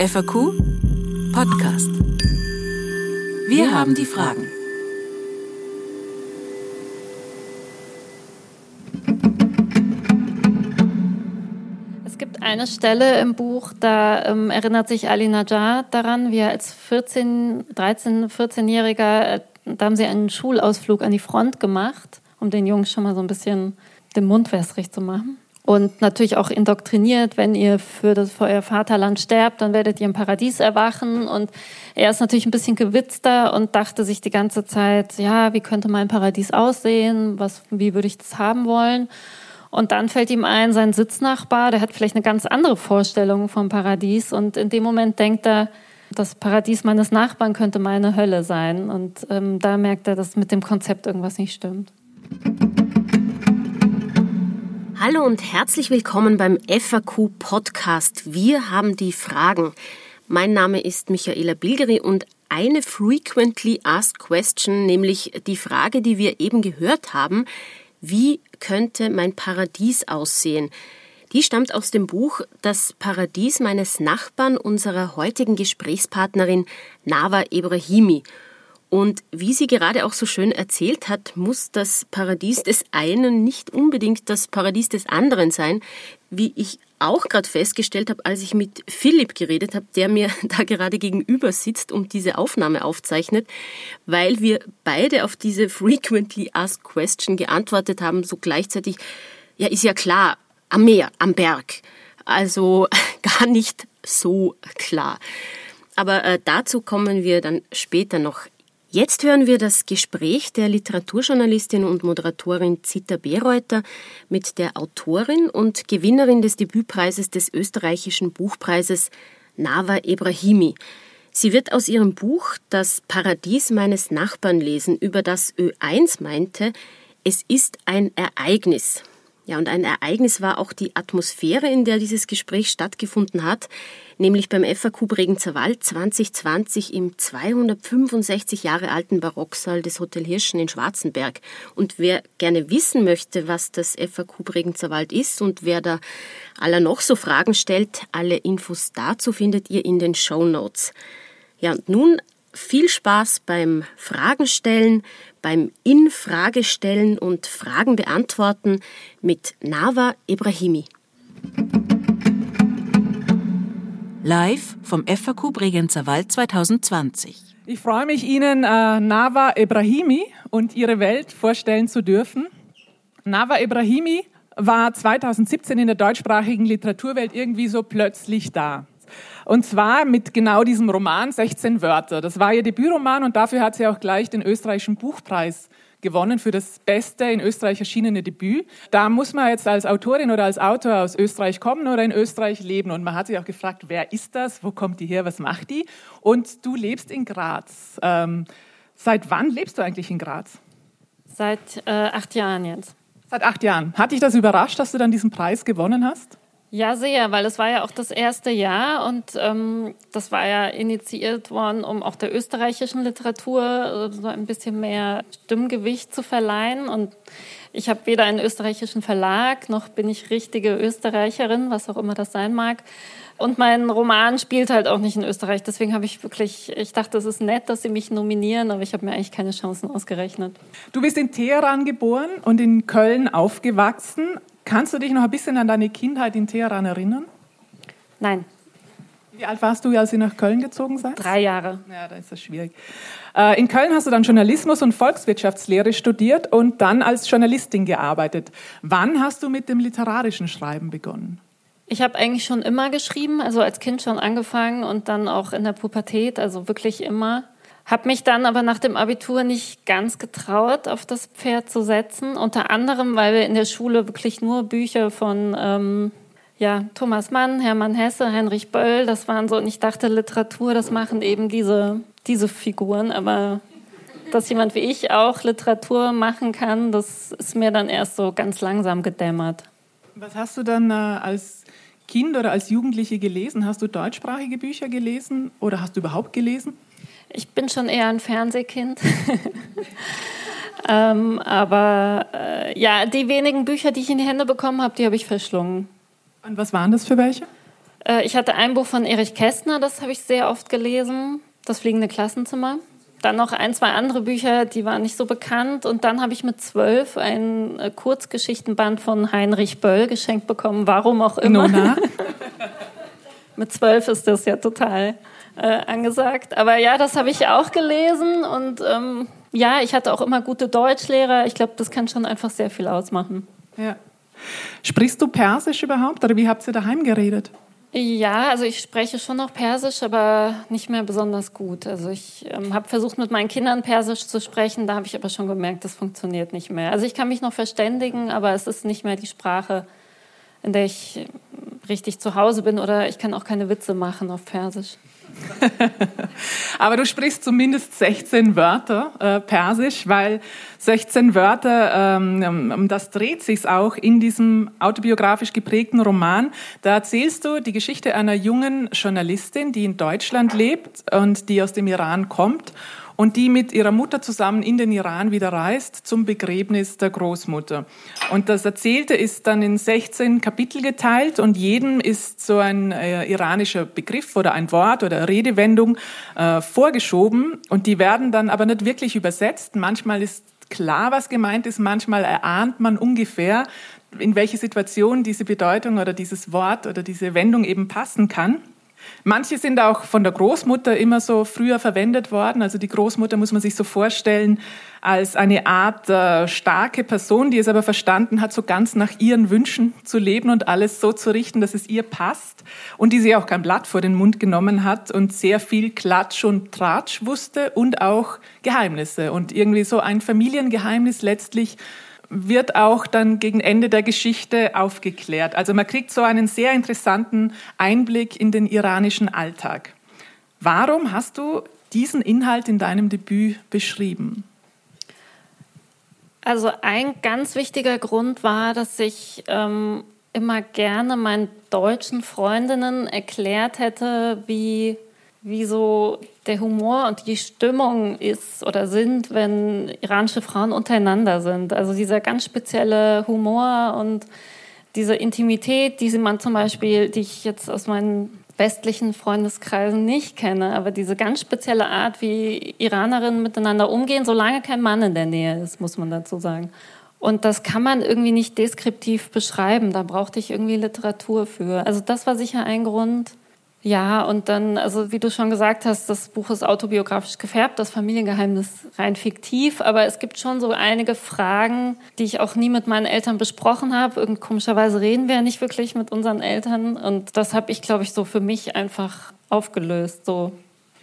FAQ Podcast. Wir haben die Fragen. Es gibt eine Stelle im Buch, da ähm, erinnert sich Ali Najjar daran, wie er als 14, 13, 14-Jähriger, äh, da haben sie einen Schulausflug an die Front gemacht, um den Jungs schon mal so ein bisschen den Mund wässrig zu machen. Und natürlich auch indoktriniert, wenn ihr für, das, für euer Vaterland sterbt, dann werdet ihr im Paradies erwachen. Und er ist natürlich ein bisschen gewitzter und dachte sich die ganze Zeit, ja, wie könnte mein Paradies aussehen? Was, wie würde ich das haben wollen? Und dann fällt ihm ein, sein Sitznachbar, der hat vielleicht eine ganz andere Vorstellung vom Paradies. Und in dem Moment denkt er, das Paradies meines Nachbarn könnte meine Hölle sein. Und ähm, da merkt er, dass mit dem Konzept irgendwas nicht stimmt. Hallo und herzlich willkommen beim FAQ Podcast. Wir haben die Fragen. Mein Name ist Michaela Bilgeri und eine frequently asked question, nämlich die Frage, die wir eben gehört haben, wie könnte mein Paradies aussehen? Die stammt aus dem Buch Das Paradies meines Nachbarn unserer heutigen Gesprächspartnerin Nava Ibrahimi. Und wie sie gerade auch so schön erzählt hat, muss das Paradies des einen nicht unbedingt das Paradies des anderen sein, wie ich auch gerade festgestellt habe, als ich mit Philipp geredet habe, der mir da gerade gegenüber sitzt und diese Aufnahme aufzeichnet, weil wir beide auf diese frequently asked question geantwortet haben, so gleichzeitig, ja, ist ja klar, am Meer, am Berg. Also gar nicht so klar. Aber äh, dazu kommen wir dann später noch Jetzt hören wir das Gespräch der Literaturjournalistin und Moderatorin Zita Bereuter mit der Autorin und Gewinnerin des Debütpreises des österreichischen Buchpreises Nava Ebrahimi. Sie wird aus ihrem Buch Das Paradies meines Nachbarn lesen, über das Ö1 meinte, es ist ein Ereignis. Ja, und ein Ereignis war auch die Atmosphäre, in der dieses Gespräch stattgefunden hat, nämlich beim FAQ Bregenzer Wald 2020 im 265 Jahre alten Barocksaal des Hotel Hirschen in Schwarzenberg. Und wer gerne wissen möchte, was das FAQ Bregenzer Wald ist und wer da aller noch so Fragen stellt, alle Infos dazu findet ihr in den Show Notes. Ja, und nun viel Spaß beim Fragen stellen, beim In-Frage stellen und Fragen beantworten mit Nava Ibrahimi. Live vom FAQ Bregenzer Wald 2020. Ich freue mich, Ihnen äh, Nava Ibrahimi und ihre Welt vorstellen zu dürfen. Nava Ibrahimi war 2017 in der deutschsprachigen Literaturwelt irgendwie so plötzlich da. Und zwar mit genau diesem Roman 16 Wörter. Das war ihr Debütroman und dafür hat sie auch gleich den österreichischen Buchpreis gewonnen für das beste in Österreich erschienene Debüt. Da muss man jetzt als Autorin oder als Autor aus Österreich kommen oder in Österreich leben. Und man hat sich auch gefragt, wer ist das? Wo kommt die her? Was macht die? Und du lebst in Graz. Ähm, seit wann lebst du eigentlich in Graz? Seit äh, acht Jahren jetzt. Seit acht Jahren. Hat dich das überrascht, dass du dann diesen Preis gewonnen hast? Ja, sehr, weil es war ja auch das erste Jahr und ähm, das war ja initiiert worden, um auch der österreichischen Literatur äh, so ein bisschen mehr Stimmgewicht zu verleihen. Und ich habe weder einen österreichischen Verlag, noch bin ich richtige Österreicherin, was auch immer das sein mag. Und mein Roman spielt halt auch nicht in Österreich. Deswegen habe ich wirklich, ich dachte, es ist nett, dass sie mich nominieren, aber ich habe mir eigentlich keine Chancen ausgerechnet. Du bist in Teheran geboren und in Köln aufgewachsen. Kannst du dich noch ein bisschen an deine Kindheit in Teheran erinnern? Nein. Wie alt warst du, als ihr nach Köln gezogen seid? Drei Jahre. Ja, da ist das schwierig. Äh, in Köln hast du dann Journalismus und Volkswirtschaftslehre studiert und dann als Journalistin gearbeitet. Wann hast du mit dem literarischen Schreiben begonnen? Ich habe eigentlich schon immer geschrieben, also als Kind schon angefangen und dann auch in der Pubertät, also wirklich immer. Habe mich dann aber nach dem Abitur nicht ganz getraut, auf das Pferd zu setzen. Unter anderem, weil wir in der Schule wirklich nur Bücher von ähm, ja, Thomas Mann, Hermann Hesse, Heinrich Böll, das waren so, und ich dachte, Literatur, das machen eben diese, diese Figuren, aber dass jemand wie ich auch Literatur machen kann, das ist mir dann erst so ganz langsam gedämmert. Was hast du dann äh, als Kind oder als Jugendliche gelesen? Hast du deutschsprachige Bücher gelesen oder hast du überhaupt gelesen? Ich bin schon eher ein Fernsehkind. ähm, aber äh, ja, die wenigen Bücher, die ich in die Hände bekommen habe, die habe ich verschlungen. Und was waren das für welche? Äh, ich hatte ein Buch von Erich Kästner, das habe ich sehr oft gelesen, Das fliegende Klassenzimmer. Dann noch ein, zwei andere Bücher, die waren nicht so bekannt. Und dann habe ich mit zwölf ein äh, Kurzgeschichtenband von Heinrich Böll geschenkt bekommen, warum auch immer. Nona. mit zwölf ist das ja total äh, angesagt. Aber ja, das habe ich auch gelesen und ähm, ja, ich hatte auch immer gute Deutschlehrer. Ich glaube, das kann schon einfach sehr viel ausmachen. Ja. Sprichst du Persisch überhaupt oder wie habt ihr daheim geredet? Ja, also ich spreche schon noch Persisch, aber nicht mehr besonders gut. Also ich ähm, habe versucht, mit meinen Kindern Persisch zu sprechen, da habe ich aber schon gemerkt, das funktioniert nicht mehr. Also ich kann mich noch verständigen, aber es ist nicht mehr die Sprache, in der ich richtig zu Hause bin oder ich kann auch keine Witze machen auf Persisch. Aber du sprichst zumindest 16 Wörter äh, Persisch, weil 16 Wörter, ähm, um das dreht sich auch in diesem autobiografisch geprägten Roman. Da erzählst du die Geschichte einer jungen Journalistin, die in Deutschland lebt und die aus dem Iran kommt und die mit ihrer Mutter zusammen in den Iran wieder reist zum Begräbnis der Großmutter. Und das Erzählte ist dann in 16 Kapitel geteilt und jedem ist so ein äh, iranischer Begriff oder ein Wort oder Redewendung äh, vorgeschoben und die werden dann aber nicht wirklich übersetzt. Manchmal ist klar, was gemeint ist, manchmal erahnt man ungefähr, in welche Situation diese Bedeutung oder dieses Wort oder diese Wendung eben passen kann. Manche sind auch von der Großmutter immer so früher verwendet worden. Also die Großmutter muss man sich so vorstellen als eine Art äh, starke Person, die es aber verstanden hat, so ganz nach ihren Wünschen zu leben und alles so zu richten, dass es ihr passt. Und die sie auch kein Blatt vor den Mund genommen hat und sehr viel Klatsch und Tratsch wusste und auch Geheimnisse. Und irgendwie so ein Familiengeheimnis letztlich wird auch dann gegen Ende der Geschichte aufgeklärt. Also man kriegt so einen sehr interessanten Einblick in den iranischen Alltag. Warum hast du diesen Inhalt in deinem Debüt beschrieben? Also ein ganz wichtiger Grund war, dass ich ähm, immer gerne meinen deutschen Freundinnen erklärt hätte, wie wie so der Humor und die Stimmung ist oder sind, wenn iranische Frauen untereinander sind. Also dieser ganz spezielle Humor und diese Intimität, die man zum Beispiel, die ich jetzt aus meinen westlichen Freundeskreisen nicht kenne, aber diese ganz spezielle Art, wie Iranerinnen miteinander umgehen, solange kein Mann in der Nähe ist, muss man dazu sagen. Und das kann man irgendwie nicht deskriptiv beschreiben. Da brauchte ich irgendwie Literatur für. Also das war sicher ein Grund, ja, und dann, also wie du schon gesagt hast, das Buch ist autobiografisch gefärbt, das Familiengeheimnis rein fiktiv, aber es gibt schon so einige Fragen, die ich auch nie mit meinen Eltern besprochen habe. Irgend komischerweise reden wir ja nicht wirklich mit unseren Eltern und das habe ich, glaube ich, so für mich einfach aufgelöst. So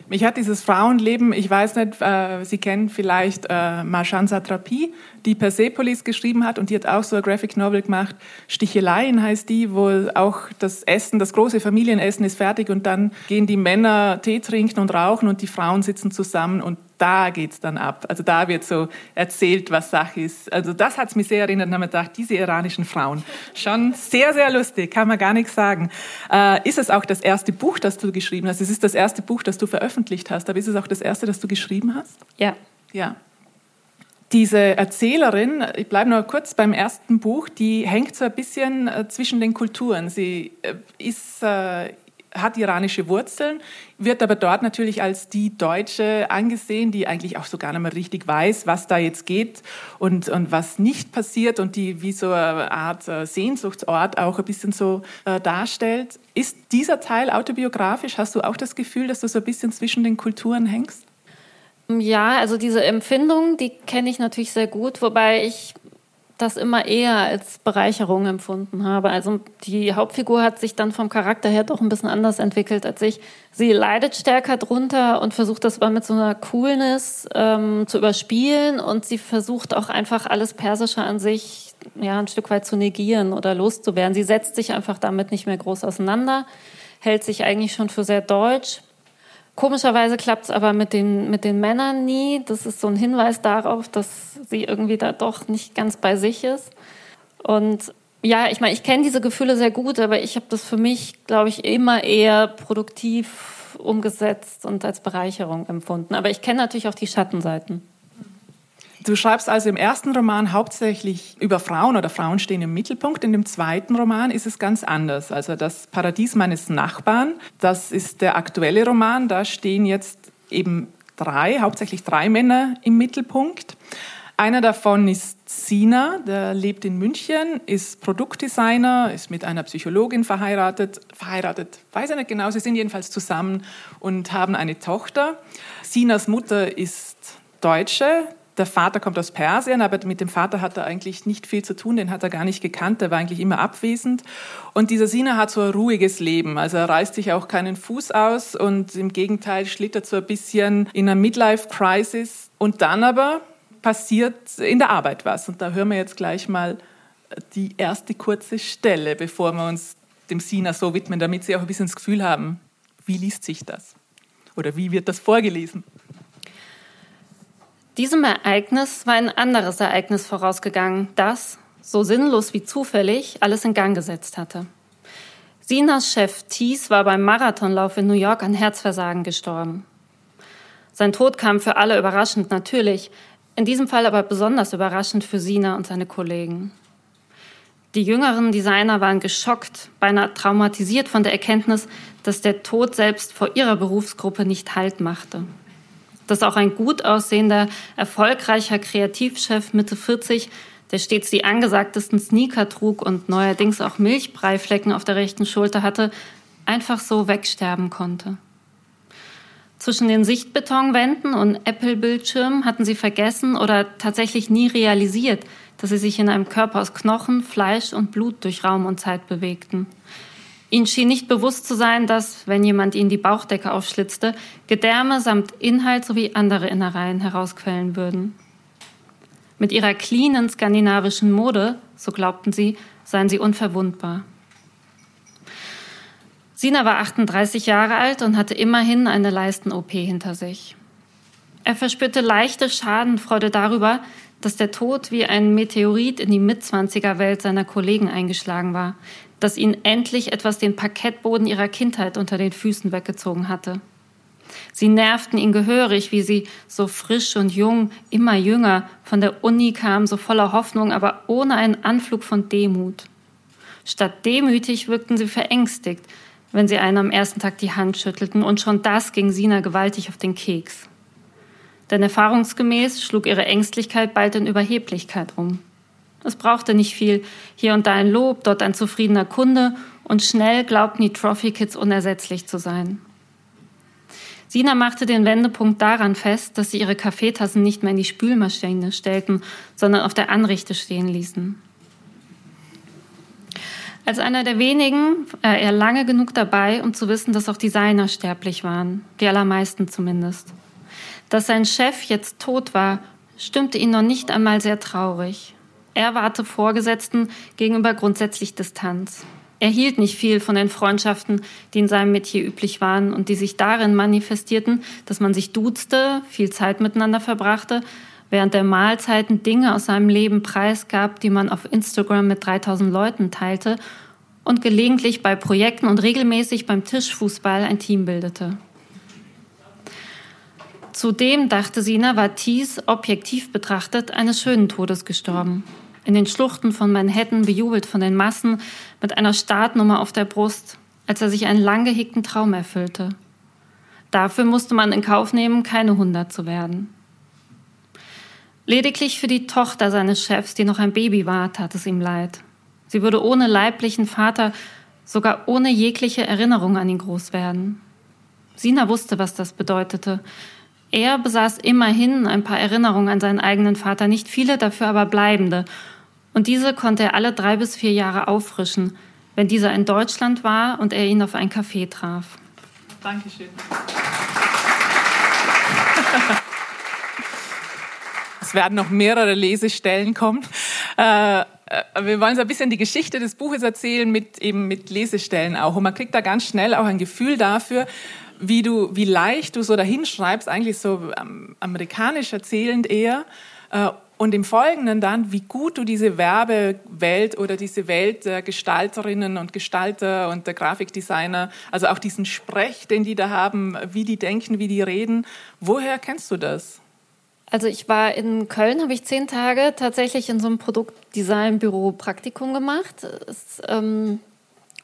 mich hat dieses Frauenleben, ich weiß nicht, äh, Sie kennen vielleicht äh, Marjan Satrapi, die Persepolis geschrieben hat und die hat auch so ein Graphic Novel gemacht. Sticheleien heißt die, wo auch das Essen, das große Familienessen ist fertig und dann gehen die Männer Tee trinken und rauchen und die Frauen sitzen zusammen und da geht's dann ab. Also da wird so erzählt, was Sache ist. Also das hat's mich sehr erinnert. Da habe ich gedacht, diese iranischen Frauen, schon sehr, sehr lustig, kann man gar nichts sagen. Äh, ist es auch das erste Buch, das du geschrieben hast? Es ist das erste Buch, das du veröffentlicht hast, aber ist es auch das erste, das du geschrieben hast? Ja. Ja. Diese Erzählerin, ich bleibe noch kurz beim ersten Buch, die hängt so ein bisschen äh, zwischen den Kulturen. Sie äh, ist äh, hat iranische Wurzeln, wird aber dort natürlich als die Deutsche angesehen, die eigentlich auch so gar nicht mehr richtig weiß, was da jetzt geht und, und was nicht passiert und die wie so eine Art äh, Sehnsuchtsort auch ein bisschen so äh, darstellt. Ist dieser Teil autobiografisch? Hast du auch das Gefühl, dass du so ein bisschen zwischen den Kulturen hängst? Ja, also diese Empfindung, die kenne ich natürlich sehr gut, wobei ich das immer eher als Bereicherung empfunden habe. Also die Hauptfigur hat sich dann vom Charakter her doch ein bisschen anders entwickelt als ich. Sie leidet stärker drunter und versucht das aber mit so einer Coolness ähm, zu überspielen und sie versucht auch einfach alles Persische an sich ja ein Stück weit zu negieren oder loszuwerden. Sie setzt sich einfach damit nicht mehr groß auseinander, hält sich eigentlich schon für sehr deutsch Komischerweise klappt es aber mit den, mit den Männern nie. Das ist so ein Hinweis darauf, dass sie irgendwie da doch nicht ganz bei sich ist. Und ja, ich meine, ich kenne diese Gefühle sehr gut, aber ich habe das für mich, glaube ich, immer eher produktiv umgesetzt und als Bereicherung empfunden. Aber ich kenne natürlich auch die Schattenseiten. Du schreibst also im ersten Roman hauptsächlich über Frauen oder Frauen stehen im Mittelpunkt. In dem zweiten Roman ist es ganz anders. Also das Paradies meines Nachbarn, das ist der aktuelle Roman. Da stehen jetzt eben drei, hauptsächlich drei Männer im Mittelpunkt. Einer davon ist Sina, der lebt in München, ist Produktdesigner, ist mit einer Psychologin verheiratet. Verheiratet, weiß ich nicht genau, sie sind jedenfalls zusammen und haben eine Tochter. Sinas Mutter ist Deutsche, der Vater kommt aus Persien, aber mit dem Vater hat er eigentlich nicht viel zu tun, den hat er gar nicht gekannt, der war eigentlich immer abwesend. Und dieser Sina hat so ein ruhiges Leben, also er reißt sich auch keinen Fuß aus und im Gegenteil schlittert so ein bisschen in einer Midlife-Crisis. Und dann aber passiert in der Arbeit was. Und da hören wir jetzt gleich mal die erste kurze Stelle, bevor wir uns dem Sina so widmen, damit Sie auch ein bisschen das Gefühl haben, wie liest sich das? Oder wie wird das vorgelesen? Diesem Ereignis war ein anderes Ereignis vorausgegangen, das, so sinnlos wie zufällig, alles in Gang gesetzt hatte. Sinas Chef Thies war beim Marathonlauf in New York an Herzversagen gestorben. Sein Tod kam für alle überraschend natürlich, in diesem Fall aber besonders überraschend für Sina und seine Kollegen. Die jüngeren Designer waren geschockt, beinahe traumatisiert von der Erkenntnis, dass der Tod selbst vor ihrer Berufsgruppe nicht Halt machte dass auch ein gut aussehender, erfolgreicher Kreativchef Mitte 40, der stets die angesagtesten Sneaker trug und neuerdings auch Milchbreiflecken auf der rechten Schulter hatte, einfach so wegsterben konnte. Zwischen den Sichtbetonwänden und Apple-Bildschirmen hatten sie vergessen oder tatsächlich nie realisiert, dass sie sich in einem Körper aus Knochen, Fleisch und Blut durch Raum und Zeit bewegten. Ihnen schien nicht bewusst zu sein, dass, wenn jemand ihnen die Bauchdecke aufschlitzte, Gedärme samt Inhalt sowie andere Innereien herausquellen würden. Mit ihrer cleanen skandinavischen Mode, so glaubten sie, seien sie unverwundbar. Sina war 38 Jahre alt und hatte immerhin eine Leisten-OP hinter sich. Er verspürte leichte Schadenfreude darüber, dass der Tod wie ein Meteorit in die Mitzwanziger-Welt seiner Kollegen eingeschlagen war, dass ihnen endlich etwas den Parkettboden ihrer Kindheit unter den Füßen weggezogen hatte. Sie nervten ihn gehörig, wie sie so frisch und jung, immer jünger, von der Uni kamen, so voller Hoffnung, aber ohne einen Anflug von Demut. Statt demütig wirkten sie verängstigt, wenn sie einen am ersten Tag die Hand schüttelten, und schon das ging Sina gewaltig auf den Keks. Denn erfahrungsgemäß schlug ihre Ängstlichkeit bald in Überheblichkeit um. Es brauchte nicht viel. Hier und da ein Lob, dort ein zufriedener Kunde und schnell glaubten die Trophy Kids unersetzlich zu sein. Sina machte den Wendepunkt daran fest, dass sie ihre Kaffeetassen nicht mehr in die Spülmaschine stellten, sondern auf der Anrichte stehen ließen. Als einer der wenigen war er lange genug dabei, um zu wissen, dass auch Designer sterblich waren, die allermeisten zumindest. Dass sein Chef jetzt tot war, stimmte ihn noch nicht einmal sehr traurig. Er warte Vorgesetzten gegenüber grundsätzlich Distanz. Er hielt nicht viel von den Freundschaften, die in seinem Metier üblich waren und die sich darin manifestierten, dass man sich duzte, viel Zeit miteinander verbrachte, während der Mahlzeiten Dinge aus seinem Leben preisgab, die man auf Instagram mit 3000 Leuten teilte und gelegentlich bei Projekten und regelmäßig beim Tischfußball ein Team bildete. Zudem, dachte Sina, war Thies objektiv betrachtet eines schönen Todes gestorben in den Schluchten von Manhattan, bejubelt von den Massen, mit einer Startnummer auf der Brust, als er sich einen lang gehegten Traum erfüllte. Dafür musste man in Kauf nehmen, keine Hundert zu werden. Lediglich für die Tochter seines Chefs, die noch ein Baby war, tat es ihm leid. Sie würde ohne leiblichen Vater, sogar ohne jegliche Erinnerung an ihn groß werden. Sina wusste, was das bedeutete. Er besaß immerhin ein paar Erinnerungen an seinen eigenen Vater, nicht viele, dafür aber bleibende, und diese konnte er alle drei bis vier Jahre auffrischen, wenn dieser in Deutschland war und er ihn auf ein Café traf. Dankeschön. Es werden noch mehrere Lesestellen kommen. Äh, äh, wir wollen so ein bisschen die Geschichte des Buches erzählen mit eben mit Lesestellen auch. Und man kriegt da ganz schnell auch ein Gefühl dafür, wie du, wie leicht du so dahin schreibst, eigentlich so ähm, amerikanisch erzählend eher. Äh, und im Folgenden dann, wie gut du diese Werbewelt oder diese Welt der Gestalterinnen und Gestalter und der Grafikdesigner, also auch diesen Sprech, den die da haben, wie die denken, wie die reden, woher kennst du das? Also ich war in Köln, habe ich zehn Tage tatsächlich in so einem Produktdesign-Büro Praktikum gemacht. Es, ähm,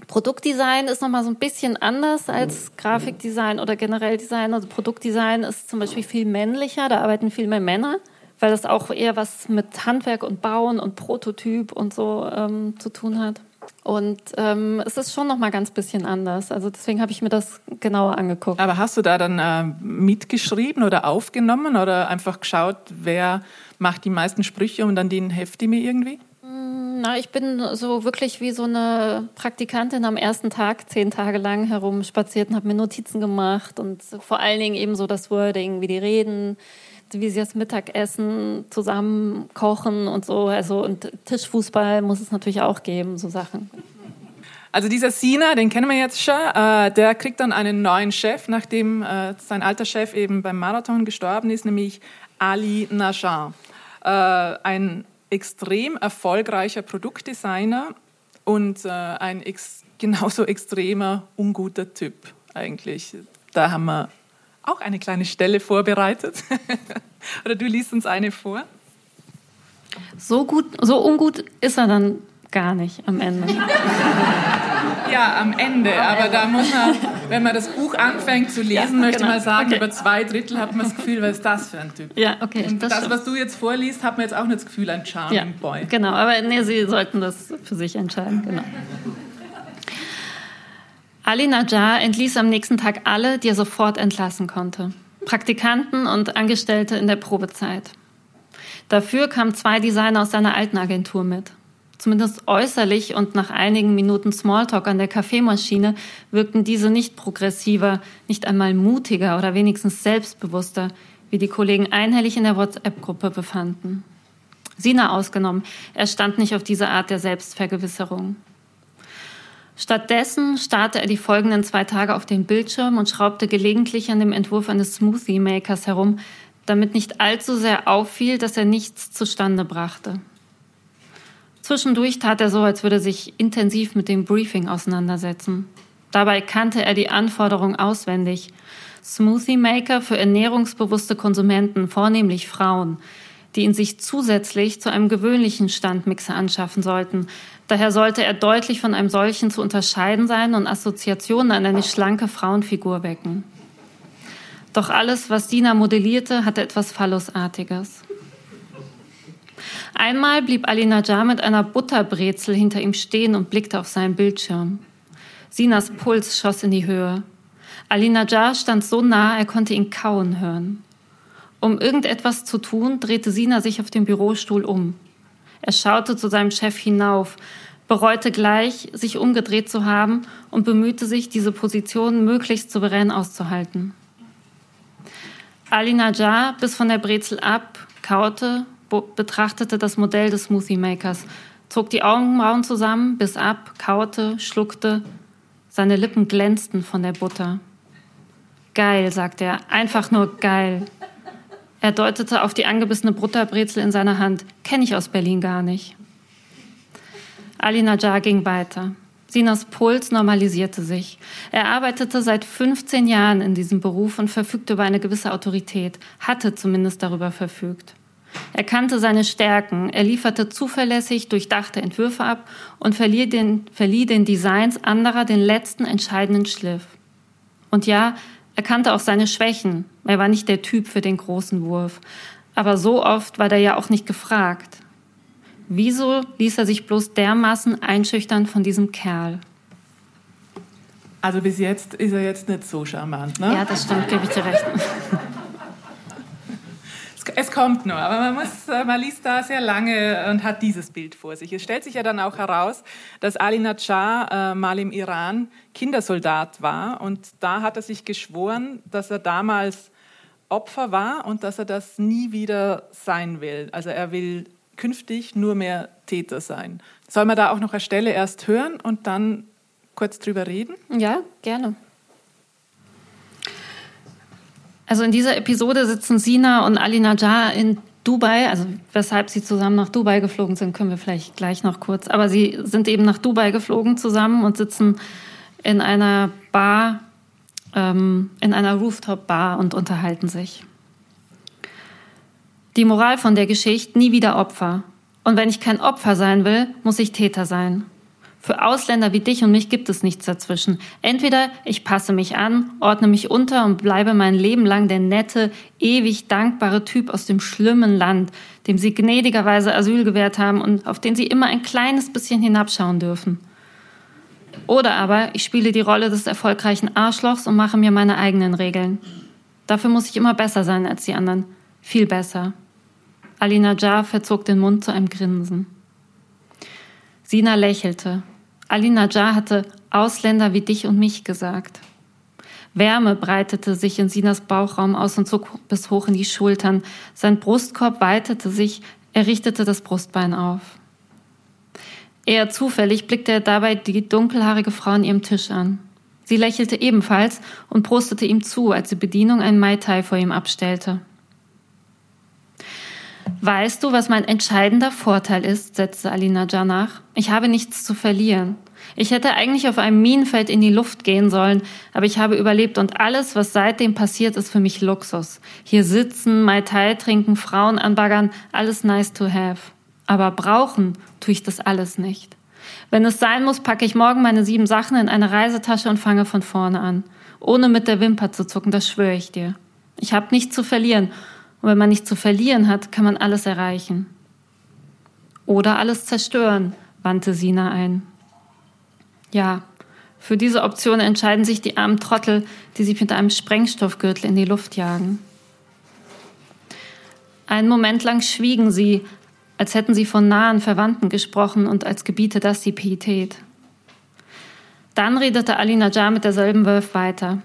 Produktdesign ist nochmal so ein bisschen anders als Grafikdesign oder generell Design. Also Produktdesign ist zum Beispiel viel männlicher, da arbeiten viel mehr Männer, weil das auch eher was mit Handwerk und Bauen und Prototyp und so ähm, zu tun hat. Und ähm, es ist schon noch mal ganz bisschen anders. Also deswegen habe ich mir das genauer angeguckt. Aber hast du da dann äh, mitgeschrieben oder aufgenommen oder einfach geschaut, wer macht die meisten Sprüche und dann den hefti mir irgendwie? Mm, na, ich bin so wirklich wie so eine Praktikantin am ersten Tag zehn Tage lang herumspaziert und habe mir Notizen gemacht und vor allen Dingen eben so das Wording, wie die reden, wie sie das Mittagessen zusammen kochen und so. Also und Tischfußball muss es natürlich auch geben, so Sachen. Also dieser Sina, den kennen wir jetzt schon, äh, der kriegt dann einen neuen Chef, nachdem äh, sein alter Chef eben beim Marathon gestorben ist, nämlich Ali Najar. Äh, ein extrem erfolgreicher Produktdesigner und ein ex genauso extremer, unguter Typ eigentlich. Da haben wir auch eine kleine Stelle vorbereitet. Oder du liest uns eine vor. So gut, so ungut ist er dann gar nicht am Ende. Ja, am Ende. Aber da muss man, wenn man das Buch anfängt zu lesen, ja, möchte genau. man sagen, okay. über zwei Drittel hat man das Gefühl, was ist das für ein Typ? Ja, okay. Und das, das was du jetzt vorliest, hat man jetzt auch nicht das Gefühl, ein Charming ja, Boy. Genau, aber nee, Sie sollten das für sich entscheiden. Genau. Ali Najjar entließ am nächsten Tag alle, die er sofort entlassen konnte. Praktikanten und Angestellte in der Probezeit. Dafür kamen zwei Designer aus seiner alten Agentur mit. Zumindest äußerlich und nach einigen Minuten Smalltalk an der Kaffeemaschine wirkten diese nicht progressiver, nicht einmal mutiger oder wenigstens selbstbewusster, wie die Kollegen einhellig in der WhatsApp-Gruppe befanden. Sina ausgenommen, er stand nicht auf diese Art der Selbstvergewisserung. Stattdessen starrte er die folgenden zwei Tage auf den Bildschirm und schraubte gelegentlich an dem Entwurf eines Smoothie Makers herum, damit nicht allzu sehr auffiel, dass er nichts zustande brachte. Zwischendurch tat er so, als würde er sich intensiv mit dem Briefing auseinandersetzen. Dabei kannte er die Anforderungen auswendig. Smoothie Maker für ernährungsbewusste Konsumenten, vornehmlich Frauen, die ihn sich zusätzlich zu einem gewöhnlichen Standmixer anschaffen sollten, Daher sollte er deutlich von einem solchen zu unterscheiden sein und Assoziationen an eine schlanke Frauenfigur wecken. Doch alles, was Dina modellierte, hatte etwas Phallusartiges. Einmal blieb Ali Najjar mit einer Butterbrezel hinter ihm stehen und blickte auf seinen Bildschirm. Sinas Puls schoss in die Höhe. Ali Najjar stand so nah, er konnte ihn kauen hören. Um irgendetwas zu tun, drehte Sina sich auf dem Bürostuhl um. Er schaute zu seinem Chef hinauf, bereute gleich, sich umgedreht zu haben und bemühte sich, diese Position möglichst souverän auszuhalten. Ali Najjar biss von der Brezel ab, kaute, betrachtete das Modell des Smoothie Makers, zog die Augenbrauen zusammen, biss ab, kaute, schluckte. Seine Lippen glänzten von der Butter. Geil, sagte er, einfach nur geil. Er deutete auf die angebissene Butterbrezel in seiner Hand. Kenne ich aus Berlin gar nicht. Ali Najjar ging weiter. Sinas Puls normalisierte sich. Er arbeitete seit 15 Jahren in diesem Beruf und verfügte über eine gewisse Autorität, hatte zumindest darüber verfügt. Er kannte seine Stärken, er lieferte zuverlässig durchdachte Entwürfe ab und verlieh den, verlieh den Designs anderer den letzten entscheidenden Schliff. Und ja, er kannte auch seine Schwächen. Er war nicht der Typ für den großen Wurf. Aber so oft war er ja auch nicht gefragt. Wieso ließ er sich bloß dermaßen einschüchtern von diesem Kerl? Also bis jetzt ist er jetzt nicht so charmant, ne? Ja, das stimmt, gebe ich dir recht. Es kommt nur, aber man, muss, äh, man liest da sehr lange und hat dieses Bild vor sich. Es stellt sich ja dann auch heraus, dass Ali Najjar äh, mal im Iran Kindersoldat war und da hat er sich geschworen, dass er damals Opfer war und dass er das nie wieder sein will. Also er will künftig nur mehr Täter sein. Soll man da auch noch eine Stelle erst hören und dann kurz drüber reden? Ja, gerne. Also in dieser Episode sitzen Sina und Ali Najjar in Dubai, also weshalb sie zusammen nach Dubai geflogen sind, können wir vielleicht gleich noch kurz. Aber sie sind eben nach Dubai geflogen zusammen und sitzen in einer Bar, ähm, in einer Rooftop-Bar und unterhalten sich. Die Moral von der Geschichte, nie wieder Opfer. Und wenn ich kein Opfer sein will, muss ich Täter sein. Für Ausländer wie dich und mich gibt es nichts dazwischen. Entweder ich passe mich an, ordne mich unter und bleibe mein Leben lang der nette, ewig dankbare Typ aus dem schlimmen Land, dem sie gnädigerweise Asyl gewährt haben und auf den sie immer ein kleines bisschen hinabschauen dürfen. Oder aber ich spiele die Rolle des erfolgreichen Arschlochs und mache mir meine eigenen Regeln. Dafür muss ich immer besser sein als die anderen. Viel besser. Alina Jar verzog den Mund zu einem Grinsen. Sina lächelte. Ali Najjar hatte Ausländer wie dich und mich gesagt. Wärme breitete sich in Sinas Bauchraum aus und zog bis hoch in die Schultern. Sein Brustkorb weitete sich, er richtete das Brustbein auf. Eher zufällig blickte er dabei die dunkelhaarige Frau an ihrem Tisch an. Sie lächelte ebenfalls und prostete ihm zu, als die Bedienung ein Mai Tai vor ihm abstellte. Weißt du, was mein entscheidender Vorteil ist? setzte Alina Jar nach. Ich habe nichts zu verlieren. Ich hätte eigentlich auf einem Minenfeld in die Luft gehen sollen, aber ich habe überlebt und alles, was seitdem passiert, ist für mich Luxus. Hier sitzen, Mai Tai trinken, Frauen anbaggern, alles nice to have. Aber brauchen tue ich das alles nicht. Wenn es sein muss, packe ich morgen meine sieben Sachen in eine Reisetasche und fange von vorne an. Ohne mit der Wimper zu zucken, das schwöre ich dir. Ich habe nichts zu verlieren und wenn man nichts zu verlieren hat, kann man alles erreichen. Oder alles zerstören, wandte Sina ein. Ja, für diese Option entscheiden sich die armen Trottel, die sich mit einem Sprengstoffgürtel in die Luft jagen. Einen Moment lang schwiegen sie, als hätten sie von nahen Verwandten gesprochen und als gebiete das die Pietät. Dann redete Ali Najjar mit derselben Wölf weiter.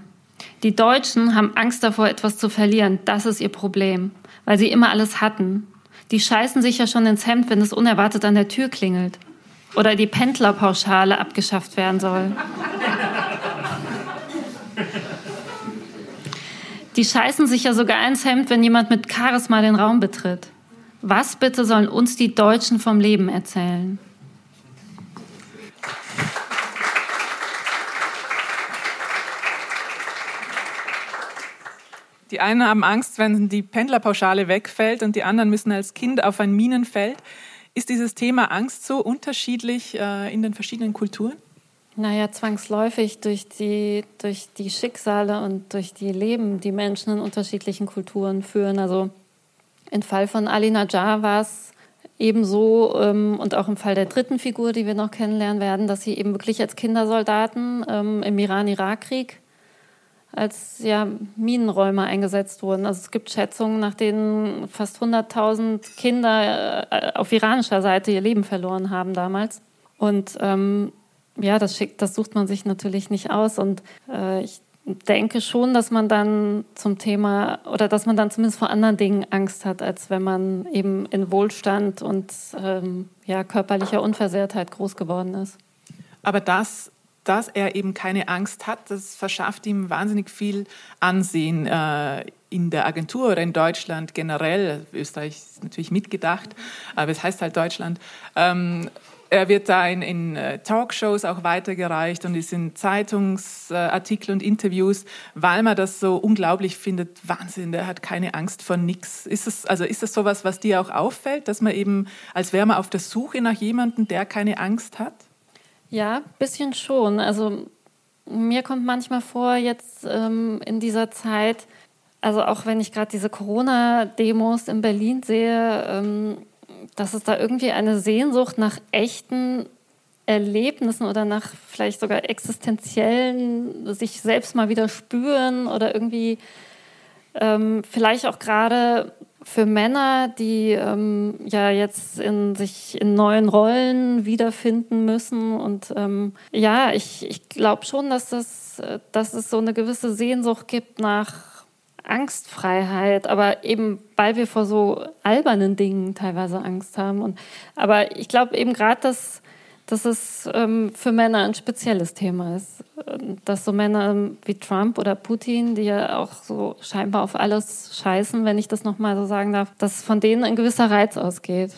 Die Deutschen haben Angst davor, etwas zu verlieren. Das ist ihr Problem, weil sie immer alles hatten. Die scheißen sich ja schon ins Hemd, wenn es unerwartet an der Tür klingelt. Oder die Pendlerpauschale abgeschafft werden soll. Die scheißen sich ja sogar ins Hemd, wenn jemand mit Charisma den Raum betritt. Was bitte sollen uns die Deutschen vom Leben erzählen? Die einen haben Angst, wenn die Pendlerpauschale wegfällt und die anderen müssen als Kind auf ein Minenfeld. Ist dieses Thema Angst so unterschiedlich äh, in den verschiedenen Kulturen? Naja, zwangsläufig durch die, durch die Schicksale und durch die Leben, die Menschen in unterschiedlichen Kulturen führen. Also im Fall von Ali Najjar war es ebenso ähm, und auch im Fall der dritten Figur, die wir noch kennenlernen werden, dass sie eben wirklich als Kindersoldaten ähm, im Iran-Irak-Krieg als ja, Minenräumer eingesetzt wurden. Also es gibt Schätzungen, nach denen fast 100.000 Kinder äh, auf iranischer Seite ihr Leben verloren haben damals. Und ähm, ja, das, schickt, das sucht man sich natürlich nicht aus. Und äh, ich denke schon, dass man dann zum Thema oder dass man dann zumindest vor anderen Dingen Angst hat, als wenn man eben in Wohlstand und ähm, ja, körperlicher Unversehrtheit groß geworden ist. Aber das dass er eben keine Angst hat, das verschafft ihm wahnsinnig viel Ansehen äh, in der Agentur oder in Deutschland generell. Österreich ist natürlich mitgedacht, aber es heißt halt Deutschland. Ähm, er wird da in, in, äh, Talkshows auch weitergereicht und ist in Zeitungsartikel und Interviews, weil man das so unglaublich findet. Wahnsinn, der hat keine Angst vor nichts. Ist es also ist das sowas, was dir auch auffällt, dass man eben als wäre man auf der Suche nach jemandem, der keine Angst hat? Ja, bisschen schon. Also mir kommt manchmal vor, jetzt ähm, in dieser Zeit, also auch wenn ich gerade diese Corona-Demos in Berlin sehe, ähm, dass es da irgendwie eine Sehnsucht nach echten Erlebnissen oder nach vielleicht sogar existenziellen, sich selbst mal wieder spüren oder irgendwie ähm, vielleicht auch gerade für Männer, die ähm, ja jetzt in sich in neuen Rollen wiederfinden müssen. Und ähm, ja, ich, ich glaube schon, dass, das, dass es so eine gewisse Sehnsucht gibt nach Angstfreiheit, aber eben weil wir vor so albernen Dingen teilweise Angst haben. Und, aber ich glaube eben gerade, dass dass es ähm, für Männer ein spezielles Thema ist. Dass so Männer wie Trump oder Putin, die ja auch so scheinbar auf alles scheißen, wenn ich das nochmal so sagen darf, dass von denen ein gewisser Reiz ausgeht.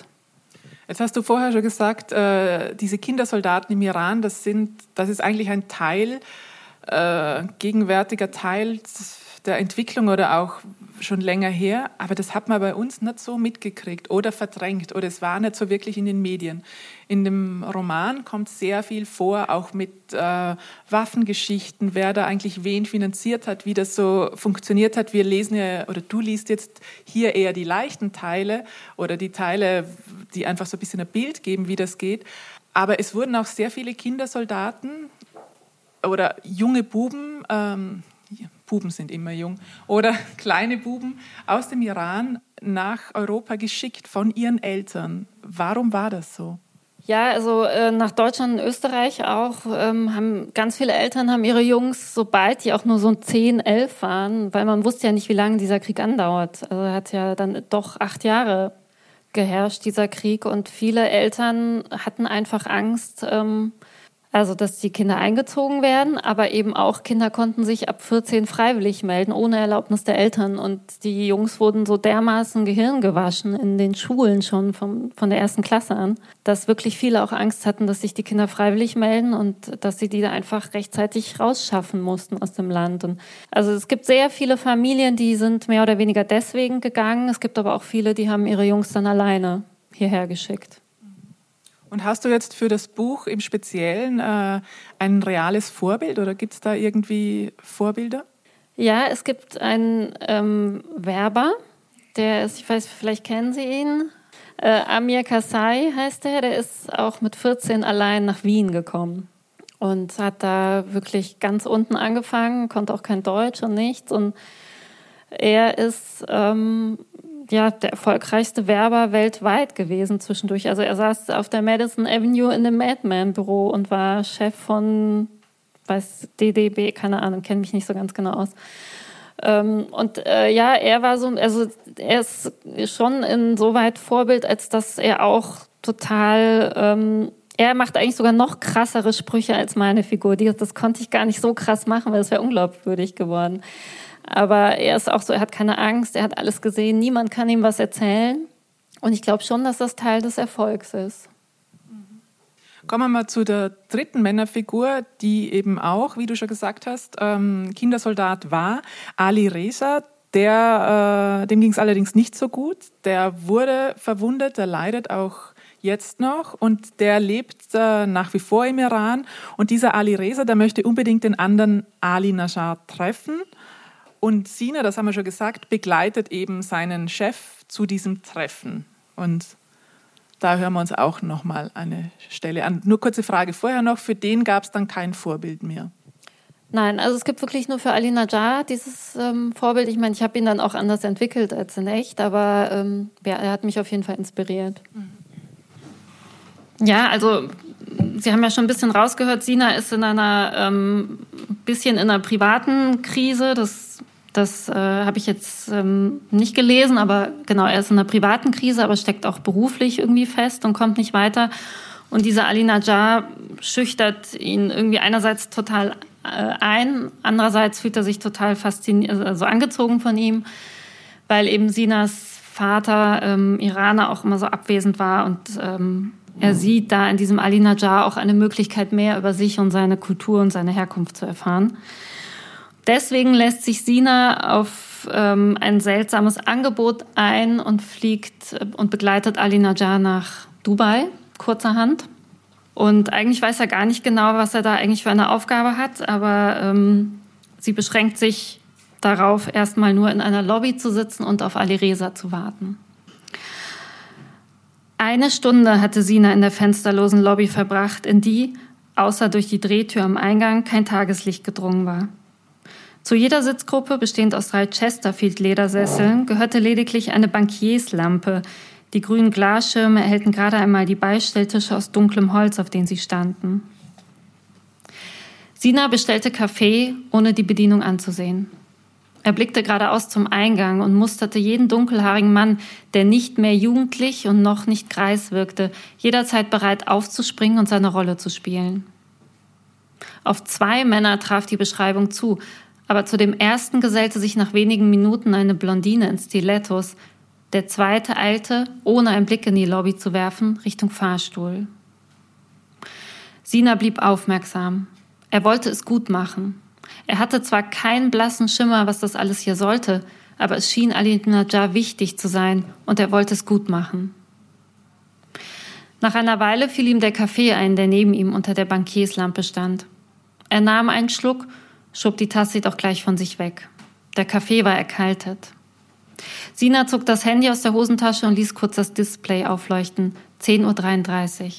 Jetzt hast du vorher schon gesagt, äh, diese Kindersoldaten im Iran, das, sind, das ist eigentlich ein Teil, äh, gegenwärtiger Teil der Entwicklung oder auch schon länger her, aber das hat man bei uns nicht so mitgekriegt oder verdrängt oder es war nicht so wirklich in den Medien. In dem Roman kommt sehr viel vor, auch mit äh, Waffengeschichten, wer da eigentlich wen finanziert hat, wie das so funktioniert hat. Wir lesen ja, oder du liest jetzt hier eher die leichten Teile oder die Teile, die einfach so ein bisschen ein Bild geben, wie das geht. Aber es wurden auch sehr viele Kindersoldaten oder junge Buben, ähm, Buben sind immer jung, oder kleine Buben aus dem Iran nach Europa geschickt von ihren Eltern. Warum war das so? Ja, also äh, nach Deutschland und Österreich auch ähm, haben ganz viele Eltern haben ihre Jungs, sobald die auch nur so 10, 11 waren, weil man wusste ja nicht, wie lange dieser Krieg andauert. Also hat ja dann doch acht Jahre geherrscht, dieser Krieg. Und viele Eltern hatten einfach Angst, ähm, also, dass die Kinder eingezogen werden, aber eben auch Kinder konnten sich ab 14 freiwillig melden, ohne Erlaubnis der Eltern. Und die Jungs wurden so dermaßen Gehirn gewaschen in den Schulen schon vom, von der ersten Klasse an, dass wirklich viele auch Angst hatten, dass sich die Kinder freiwillig melden und dass sie die da einfach rechtzeitig rausschaffen mussten aus dem Land. Und also es gibt sehr viele Familien, die sind mehr oder weniger deswegen gegangen. Es gibt aber auch viele, die haben ihre Jungs dann alleine hierher geschickt. Und hast du jetzt für das Buch im Speziellen äh, ein reales Vorbild oder gibt es da irgendwie Vorbilder? Ja, es gibt einen ähm, Werber, der ist, ich weiß, vielleicht kennen Sie ihn. Äh, Amir Kassai heißt er, der ist auch mit 14 allein nach Wien gekommen und hat da wirklich ganz unten angefangen, konnte auch kein Deutsch und nichts. Und er ist ähm, ja, der erfolgreichste Werber weltweit gewesen zwischendurch. Also er saß auf der Madison Avenue in dem Madman-Büro und war Chef von, weiß, DDB, keine Ahnung, kenne mich nicht so ganz genau aus. Ähm, und äh, ja, er war so, also er ist schon insoweit Vorbild, als dass er auch total, ähm, er macht eigentlich sogar noch krassere Sprüche als meine Figur. das konnte ich gar nicht so krass machen, weil es wäre unglaubwürdig geworden. Aber er ist auch so, er hat keine Angst, er hat alles gesehen, niemand kann ihm was erzählen. Und ich glaube schon, dass das Teil des Erfolgs ist. Kommen wir mal zu der dritten Männerfigur, die eben auch, wie du schon gesagt hast, ähm, Kindersoldat war, Ali Reza. Der, äh, dem ging es allerdings nicht so gut. Der wurde verwundet, der leidet auch jetzt noch und der lebt äh, nach wie vor im Iran. Und dieser Ali Reza, der möchte unbedingt den anderen Ali Najjar treffen. Und Sina, das haben wir schon gesagt, begleitet eben seinen Chef zu diesem Treffen. Und da hören wir uns auch noch mal eine Stelle an. Nur kurze Frage vorher noch: Für den gab es dann kein Vorbild mehr. Nein, also es gibt wirklich nur für Ali Najjar dieses ähm, Vorbild. Ich meine, ich habe ihn dann auch anders entwickelt als in echt, aber ähm, ja, er hat mich auf jeden Fall inspiriert. Ja, also Sie haben ja schon ein bisschen rausgehört, Sina ist in einer ähm, bisschen in einer privaten Krise. Das das äh, habe ich jetzt ähm, nicht gelesen, aber genau, er ist in einer privaten Krise, aber steckt auch beruflich irgendwie fest und kommt nicht weiter. Und dieser Ali Najjar schüchtert ihn irgendwie einerseits total äh, ein, andererseits fühlt er sich total fasziniert, also angezogen von ihm, weil eben Sinas Vater ähm, Iraner auch immer so abwesend war und ähm, er sieht da in diesem Ali Najjar auch eine Möglichkeit, mehr über sich und seine Kultur und seine Herkunft zu erfahren. Deswegen lässt sich Sina auf ähm, ein seltsames Angebot ein und fliegt äh, und begleitet Ali Najjar nach Dubai, kurzerhand. Und eigentlich weiß er gar nicht genau, was er da eigentlich für eine Aufgabe hat, aber ähm, sie beschränkt sich darauf, erstmal nur in einer Lobby zu sitzen und auf Ali Reza zu warten. Eine Stunde hatte Sina in der fensterlosen Lobby verbracht, in die, außer durch die Drehtür am Eingang, kein Tageslicht gedrungen war. Zu jeder Sitzgruppe, bestehend aus drei Chesterfield-Ledersesseln, gehörte lediglich eine Bankierslampe. Die grünen Glasschirme erhellten gerade einmal die Beistelltische aus dunklem Holz, auf denen sie standen. Sina bestellte Kaffee, ohne die Bedienung anzusehen. Er blickte geradeaus zum Eingang und musterte jeden dunkelhaarigen Mann, der nicht mehr jugendlich und noch nicht greis wirkte, jederzeit bereit aufzuspringen und seine Rolle zu spielen. Auf zwei Männer traf die Beschreibung zu, aber zu dem ersten gesellte sich nach wenigen Minuten eine Blondine in Stilettos. Der zweite eilte, ohne einen Blick in die Lobby zu werfen, Richtung Fahrstuhl. Sina blieb aufmerksam. Er wollte es gut machen. Er hatte zwar keinen blassen Schimmer, was das alles hier sollte, aber es schien Ali Najjar wichtig zu sein und er wollte es gut machen. Nach einer Weile fiel ihm der Kaffee ein, der neben ihm unter der Bankierslampe stand. Er nahm einen Schluck, schob die Tasse doch gleich von sich weg. Der Kaffee war erkaltet. Sina zog das Handy aus der Hosentasche und ließ kurz das Display aufleuchten. 10.33 Uhr.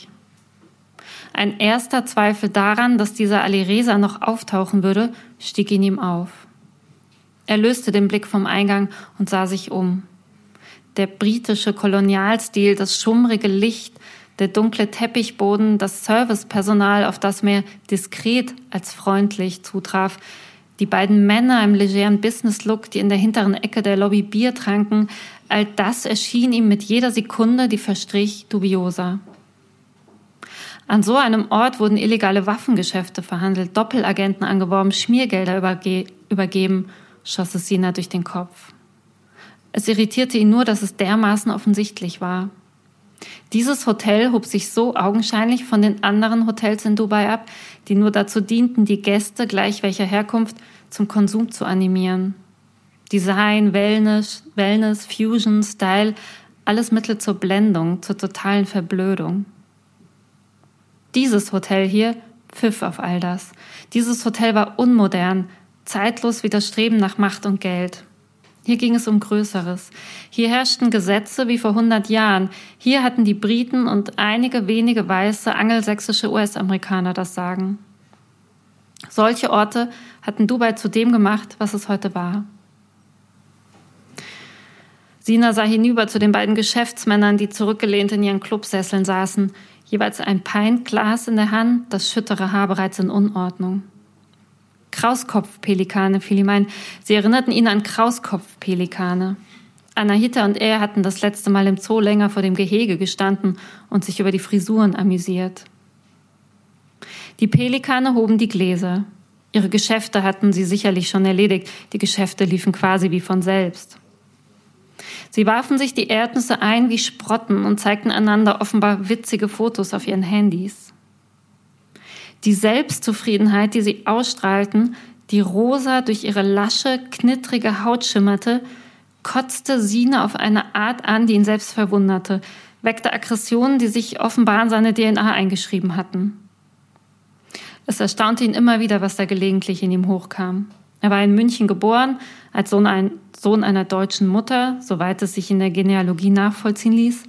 Ein erster Zweifel daran, dass dieser Alireza noch auftauchen würde, stieg in ihm auf. Er löste den Blick vom Eingang und sah sich um. Der britische Kolonialstil, das schummrige Licht, der dunkle Teppichboden, das Servicepersonal, auf das mehr diskret als freundlich zutraf, die beiden Männer im legeren Business-Look, die in der hinteren Ecke der Lobby Bier tranken, all das erschien ihm mit jeder Sekunde, die verstrich, dubioser. An so einem Ort wurden illegale Waffengeschäfte verhandelt, Doppelagenten angeworben, Schmiergelder überge übergeben, schoss es Sina durch den Kopf. Es irritierte ihn nur, dass es dermaßen offensichtlich war. Dieses Hotel hob sich so augenscheinlich von den anderen Hotels in Dubai ab, die nur dazu dienten, die Gäste gleich welcher Herkunft zum Konsum zu animieren. Design, Wellness, Wellness, Fusion, Style, alles Mittel zur Blendung, zur totalen Verblödung. Dieses Hotel hier pfiff auf all das. Dieses Hotel war unmodern, zeitlos wie das Streben nach Macht und Geld. Hier ging es um Größeres. Hier herrschten Gesetze wie vor 100 Jahren. Hier hatten die Briten und einige wenige weiße angelsächsische US-Amerikaner das Sagen. Solche Orte hatten Dubai zu dem gemacht, was es heute war. Sina sah hinüber zu den beiden Geschäftsmännern, die zurückgelehnt in ihren Clubsesseln saßen, jeweils ein Pintglas in der Hand, das schüttere Haar bereits in Unordnung. Krauskopfpelikane fiel ihm ein. Sie erinnerten ihn an Krauskopfpelikane. Anahita und er hatten das letzte Mal im Zoo länger vor dem Gehege gestanden und sich über die Frisuren amüsiert. Die Pelikane hoben die Gläser. Ihre Geschäfte hatten sie sicherlich schon erledigt. Die Geschäfte liefen quasi wie von selbst. Sie warfen sich die Erdnüsse ein wie Sprotten und zeigten einander offenbar witzige Fotos auf ihren Handys. Die Selbstzufriedenheit, die sie ausstrahlten, die rosa durch ihre lasche, knittrige Haut schimmerte, kotzte Sine auf eine Art an, die ihn selbst verwunderte, weckte Aggressionen, die sich offenbar in seine DNA eingeschrieben hatten. Es erstaunte ihn immer wieder, was da gelegentlich in ihm hochkam. Er war in München geboren, als Sohn, ein, Sohn einer deutschen Mutter, soweit es sich in der Genealogie nachvollziehen ließ.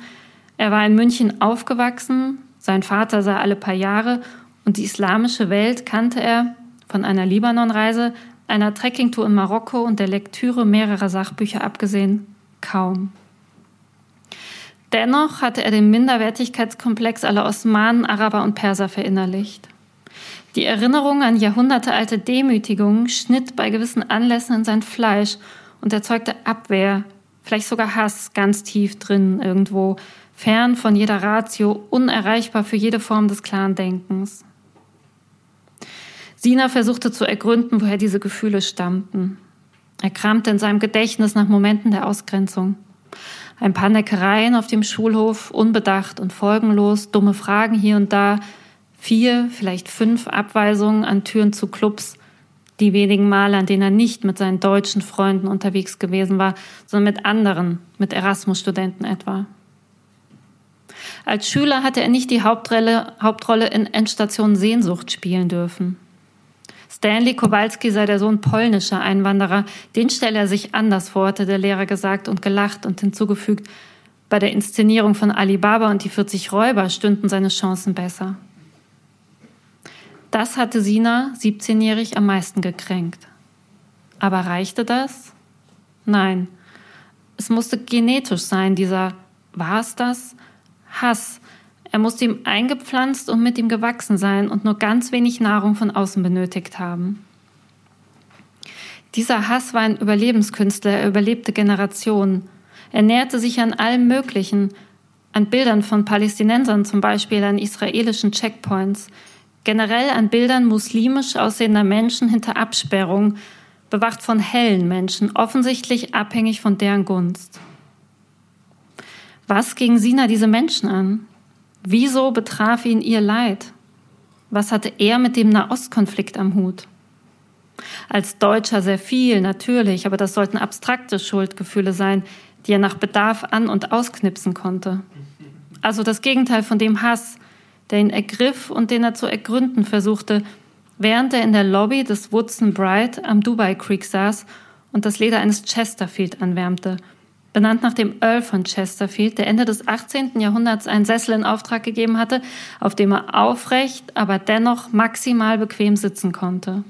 Er war in München aufgewachsen, sein Vater sah alle paar Jahre und die islamische Welt kannte er von einer Libanon-Reise, einer Trekkingtour in Marokko und der Lektüre mehrerer Sachbücher abgesehen kaum. Dennoch hatte er den Minderwertigkeitskomplex aller Osmanen, Araber und Perser verinnerlicht. Die Erinnerung an jahrhundertealte Demütigungen schnitt bei gewissen Anlässen in sein Fleisch und erzeugte Abwehr, vielleicht sogar Hass ganz tief drin irgendwo, fern von jeder Ratio, unerreichbar für jede Form des klaren Denkens. Sina versuchte zu ergründen, woher diese Gefühle stammten. Er kramte in seinem Gedächtnis nach Momenten der Ausgrenzung. Ein paar Neckereien auf dem Schulhof, unbedacht und folgenlos, dumme Fragen hier und da, vier, vielleicht fünf Abweisungen an Türen zu Clubs, die wenigen Male, an denen er nicht mit seinen deutschen Freunden unterwegs gewesen war, sondern mit anderen, mit Erasmus-Studenten etwa. Als Schüler hatte er nicht die Hauptrolle, Hauptrolle in Endstation Sehnsucht spielen dürfen. Stanley Kowalski sei der Sohn polnischer Einwanderer. Den stelle er sich anders vor, hatte der Lehrer gesagt und gelacht und hinzugefügt, bei der Inszenierung von Alibaba und die 40 Räuber stünden seine Chancen besser. Das hatte Sina, 17-jährig, am meisten gekränkt. Aber reichte das? Nein. Es musste genetisch sein, dieser, war es das? Hass, er musste ihm eingepflanzt und mit ihm gewachsen sein und nur ganz wenig Nahrung von außen benötigt haben. Dieser Hass war ein Überlebenskünstler, er überlebte Generationen. Er näherte sich an allem Möglichen, an Bildern von Palästinensern zum Beispiel, an israelischen Checkpoints, generell an Bildern muslimisch aussehender Menschen hinter Absperrung, bewacht von hellen Menschen, offensichtlich abhängig von deren Gunst. Was ging Sina diese Menschen an? Wieso betraf ihn ihr Leid? Was hatte er mit dem Nahostkonflikt am Hut? Als Deutscher sehr viel, natürlich, aber das sollten abstrakte Schuldgefühle sein, die er nach Bedarf an- und ausknipsen konnte. Also das Gegenteil von dem Hass, der ihn ergriff und den er zu ergründen versuchte, während er in der Lobby des Woodson Bright am Dubai Creek saß und das Leder eines Chesterfield anwärmte, benannt nach dem Earl von Chesterfield, der Ende des 18. Jahrhunderts einen Sessel in Auftrag gegeben hatte, auf dem er aufrecht, aber dennoch maximal bequem sitzen konnte.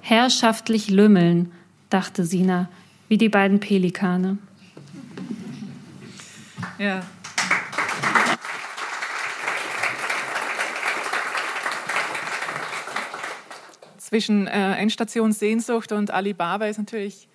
Herrschaftlich lümmeln, dachte Sina, wie die beiden Pelikane. Ja. Zwischen äh, Endstation Sehnsucht und Alibaba ist natürlich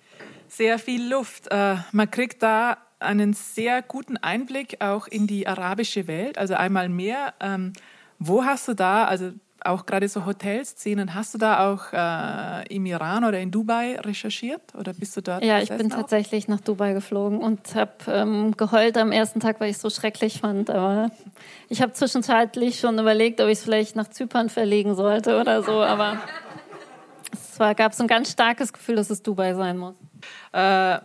sehr viel Luft. Äh, man kriegt da einen sehr guten Einblick auch in die arabische Welt. Also einmal mehr, ähm, wo hast du da, also auch gerade so Hotelszenen, hast du da auch äh, im Iran oder in Dubai recherchiert oder bist du dort? Ja, ich bin auch? tatsächlich nach Dubai geflogen und habe ähm, geheult am ersten Tag, weil ich es so schrecklich fand. Aber ich habe zwischenzeitlich schon überlegt, ob ich es vielleicht nach Zypern verlegen sollte oder so. Aber es gab so ein ganz starkes Gefühl, dass es Dubai sein muss. Äh,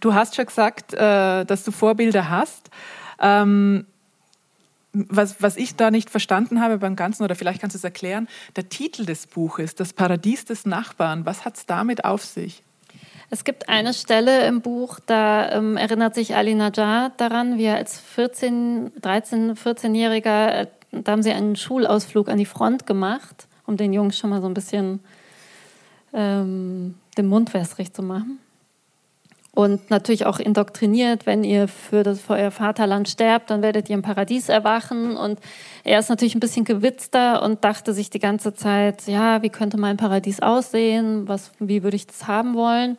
du hast schon gesagt, äh, dass du Vorbilder hast. Ähm, was, was ich da nicht verstanden habe beim Ganzen, oder vielleicht kannst du es erklären, der Titel des Buches, Das Paradies des Nachbarn, was hat es damit auf sich? Es gibt eine Stelle im Buch, da ähm, erinnert sich Ali Najjar daran, wie er als 14, 13, 14-Jähriger, äh, da haben sie einen Schulausflug an die Front gemacht, um den Jungs schon mal so ein bisschen ähm, den Mund wässrig zu machen. Und natürlich auch indoktriniert, wenn ihr für, das, für euer Vaterland sterbt, dann werdet ihr im Paradies erwachen. Und er ist natürlich ein bisschen gewitzter und dachte sich die ganze Zeit, ja, wie könnte mein Paradies aussehen? Was, wie würde ich das haben wollen?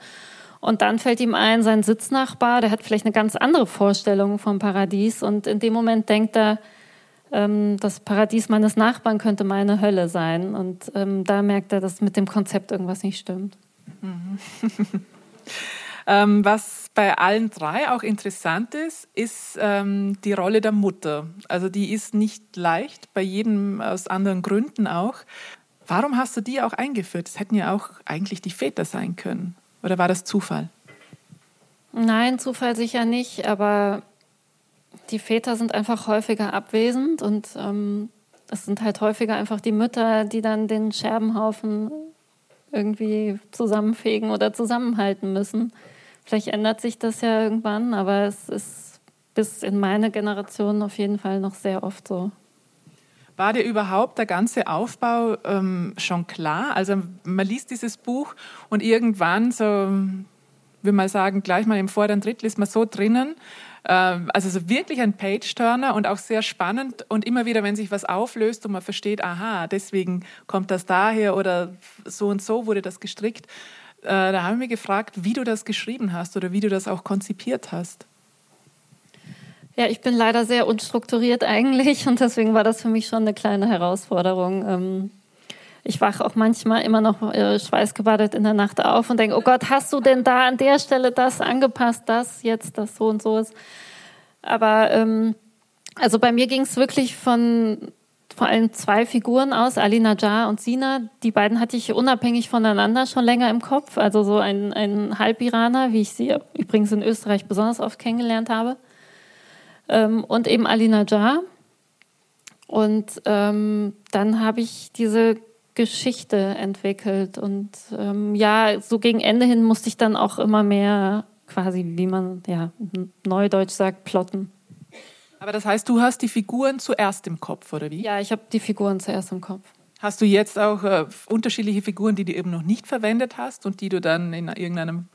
Und dann fällt ihm ein, sein Sitznachbar, der hat vielleicht eine ganz andere Vorstellung vom Paradies. Und in dem Moment denkt er, ähm, das Paradies meines Nachbarn könnte meine Hölle sein. Und ähm, da merkt er, dass mit dem Konzept irgendwas nicht stimmt. Mhm. ähm, was bei allen drei auch interessant ist, ist ähm, die Rolle der Mutter. Also die ist nicht leicht, bei jedem aus anderen Gründen auch. Warum hast du die auch eingeführt? Das hätten ja auch eigentlich die Väter sein können. Oder war das Zufall? Nein, Zufall sicher nicht, aber die Väter sind einfach häufiger abwesend und ähm, es sind halt häufiger einfach die Mütter, die dann den Scherbenhaufen irgendwie zusammenfegen oder zusammenhalten müssen. Vielleicht ändert sich das ja irgendwann, aber es ist bis in meine Generation auf jeden Fall noch sehr oft so. War dir überhaupt der ganze Aufbau ähm, schon klar? Also man liest dieses Buch und irgendwann so, will man sagen, gleich mal im vorderen Drittel ist man so drinnen, also so wirklich ein Page-Turner und auch sehr spannend und immer wieder, wenn sich was auflöst und man versteht, aha, deswegen kommt das daher oder so und so wurde das gestrickt, äh, da haben wir gefragt, wie du das geschrieben hast oder wie du das auch konzipiert hast. Ja, ich bin leider sehr unstrukturiert eigentlich und deswegen war das für mich schon eine kleine Herausforderung. Ich wache auch manchmal immer noch äh, schweißgebadet in der Nacht auf und denke, oh Gott, hast du denn da an der Stelle das angepasst, das jetzt, das so und so ist. Aber ähm, also bei mir ging es wirklich von vor allem zwei Figuren aus, Ali Najjar und Sina. Die beiden hatte ich unabhängig voneinander schon länger im Kopf. Also so ein, ein Halbiraner, wie ich sie übrigens in Österreich besonders oft kennengelernt habe. Ähm, und eben Ali Najjar. Und ähm, dann habe ich diese Geschichte entwickelt. Und ähm, ja, so gegen Ende hin musste ich dann auch immer mehr quasi, wie man ja neudeutsch sagt, plotten. Aber das heißt, du hast die Figuren zuerst im Kopf, oder wie? Ja, ich habe die Figuren zuerst im Kopf. Hast du jetzt auch äh, unterschiedliche Figuren, die du eben noch nicht verwendet hast und die du dann in irgendeinem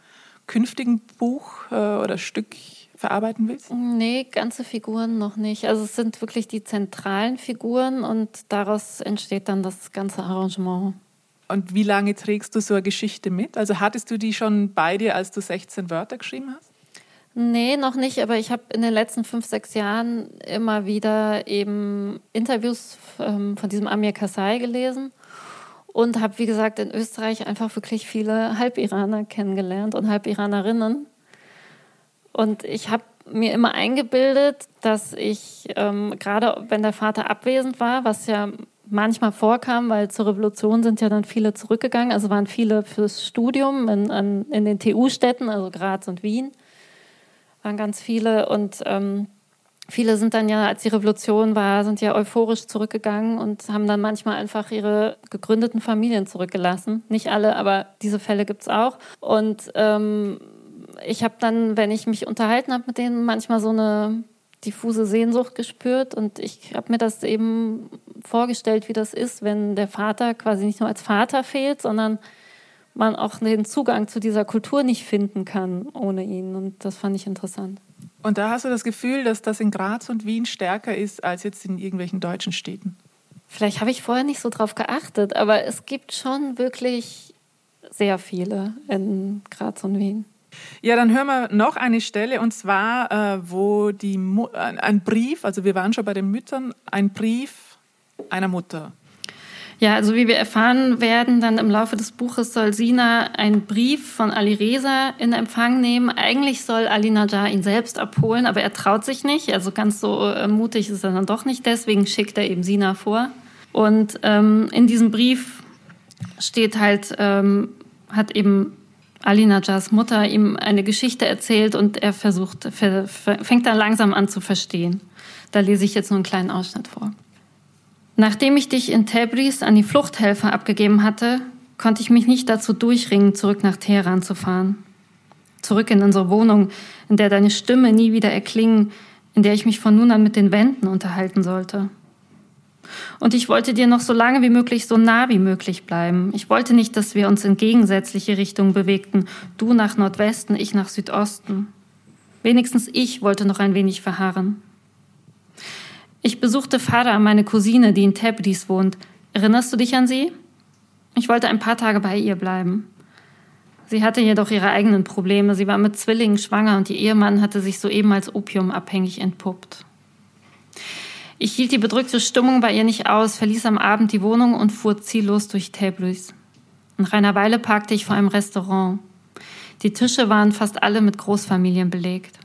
künftigen Buch äh, oder Stück verarbeiten willst? Nee, ganze Figuren noch nicht. Also es sind wirklich die zentralen Figuren und daraus entsteht dann das ganze Arrangement. Und wie lange trägst du so eine Geschichte mit? Also hattest du die schon bei dir, als du 16 Wörter geschrieben hast? Nee, noch nicht, aber ich habe in den letzten fünf, sechs Jahren immer wieder eben Interviews ähm, von diesem Amir Kassai gelesen und habe, wie gesagt, in Österreich einfach wirklich viele Halbiraner kennengelernt und Halbiranerinnen. Und ich habe mir immer eingebildet, dass ich, ähm, gerade wenn der Vater abwesend war, was ja manchmal vorkam, weil zur Revolution sind ja dann viele zurückgegangen. Also waren viele fürs Studium in, in, in den TU-Städten, also Graz und Wien, waren ganz viele. Und ähm, viele sind dann ja, als die Revolution war, sind ja euphorisch zurückgegangen und haben dann manchmal einfach ihre gegründeten Familien zurückgelassen. Nicht alle, aber diese Fälle gibt es auch. Und ähm, ich habe dann, wenn ich mich unterhalten habe mit denen, manchmal so eine diffuse Sehnsucht gespürt und ich habe mir das eben vorgestellt, wie das ist, wenn der Vater quasi nicht nur als Vater fehlt, sondern man auch den Zugang zu dieser Kultur nicht finden kann ohne ihn. Und das fand ich interessant. Und da hast du das Gefühl, dass das in Graz und Wien stärker ist als jetzt in irgendwelchen deutschen Städten? Vielleicht habe ich vorher nicht so drauf geachtet, aber es gibt schon wirklich sehr viele in Graz und Wien. Ja, dann hören wir noch eine Stelle und zwar, äh, wo die Mu ein Brief, also wir waren schon bei den Müttern, ein Brief einer Mutter. Ja, also wie wir erfahren werden, dann im Laufe des Buches soll Sina einen Brief von Ali Reza in Empfang nehmen. Eigentlich soll Ali Najjar ihn selbst abholen, aber er traut sich nicht. Also ganz so äh, mutig ist er dann doch nicht. Deswegen schickt er eben Sina vor. Und ähm, in diesem Brief steht halt, ähm, hat eben Ali Najars Mutter ihm eine Geschichte erzählt und er versucht, fängt dann langsam an zu verstehen. Da lese ich jetzt nur einen kleinen Ausschnitt vor. Nachdem ich dich in Tabriz an die Fluchthelfer abgegeben hatte, konnte ich mich nicht dazu durchringen, zurück nach Teheran zu fahren. Zurück in unsere Wohnung, in der deine Stimme nie wieder erklingen, in der ich mich von nun an mit den Wänden unterhalten sollte. Und ich wollte dir noch so lange wie möglich so nah wie möglich bleiben. Ich wollte nicht, dass wir uns in gegensätzliche Richtungen bewegten, du nach Nordwesten, ich nach Südosten. Wenigstens ich wollte noch ein wenig verharren. Ich besuchte Farah, meine Cousine, die in Tebris wohnt. Erinnerst du dich an sie? Ich wollte ein paar Tage bei ihr bleiben. Sie hatte jedoch ihre eigenen Probleme. Sie war mit Zwillingen schwanger und ihr Ehemann hatte sich soeben als opiumabhängig entpuppt. Ich hielt die bedrückte Stimmung bei ihr nicht aus, verließ am Abend die Wohnung und fuhr ziellos durch Tabriz. Nach einer Weile parkte ich vor einem Restaurant. Die Tische waren fast alle mit Großfamilien belegt.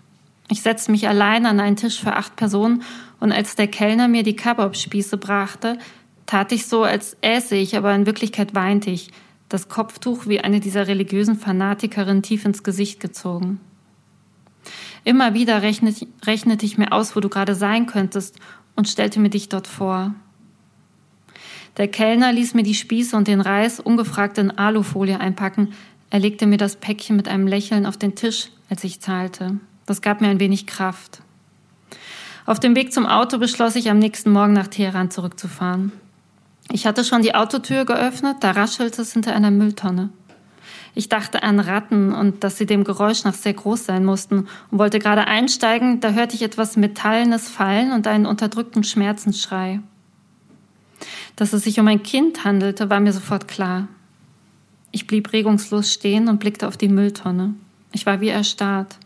Ich setzte mich allein an einen Tisch für acht Personen und als der Kellner mir die Kebab-Spieße brachte, tat ich so, als äße ich, aber in Wirklichkeit weinte ich, das Kopftuch wie eine dieser religiösen Fanatikerinnen tief ins Gesicht gezogen. Immer wieder rechnete ich mir aus, wo du gerade sein könntest und stellte mir dich dort vor. Der Kellner ließ mir die Spieße und den Reis ungefragt in Alufolie einpacken. Er legte mir das Päckchen mit einem Lächeln auf den Tisch, als ich zahlte. Das gab mir ein wenig Kraft. Auf dem Weg zum Auto beschloss ich, am nächsten Morgen nach Teheran zurückzufahren. Ich hatte schon die Autotür geöffnet, da raschelte es hinter einer Mülltonne. Ich dachte an Ratten und dass sie dem Geräusch nach sehr groß sein mussten und wollte gerade einsteigen, da hörte ich etwas Metallenes fallen und einen unterdrückten Schmerzensschrei. Dass es sich um ein Kind handelte, war mir sofort klar. Ich blieb regungslos stehen und blickte auf die Mülltonne. Ich war wie erstarrt.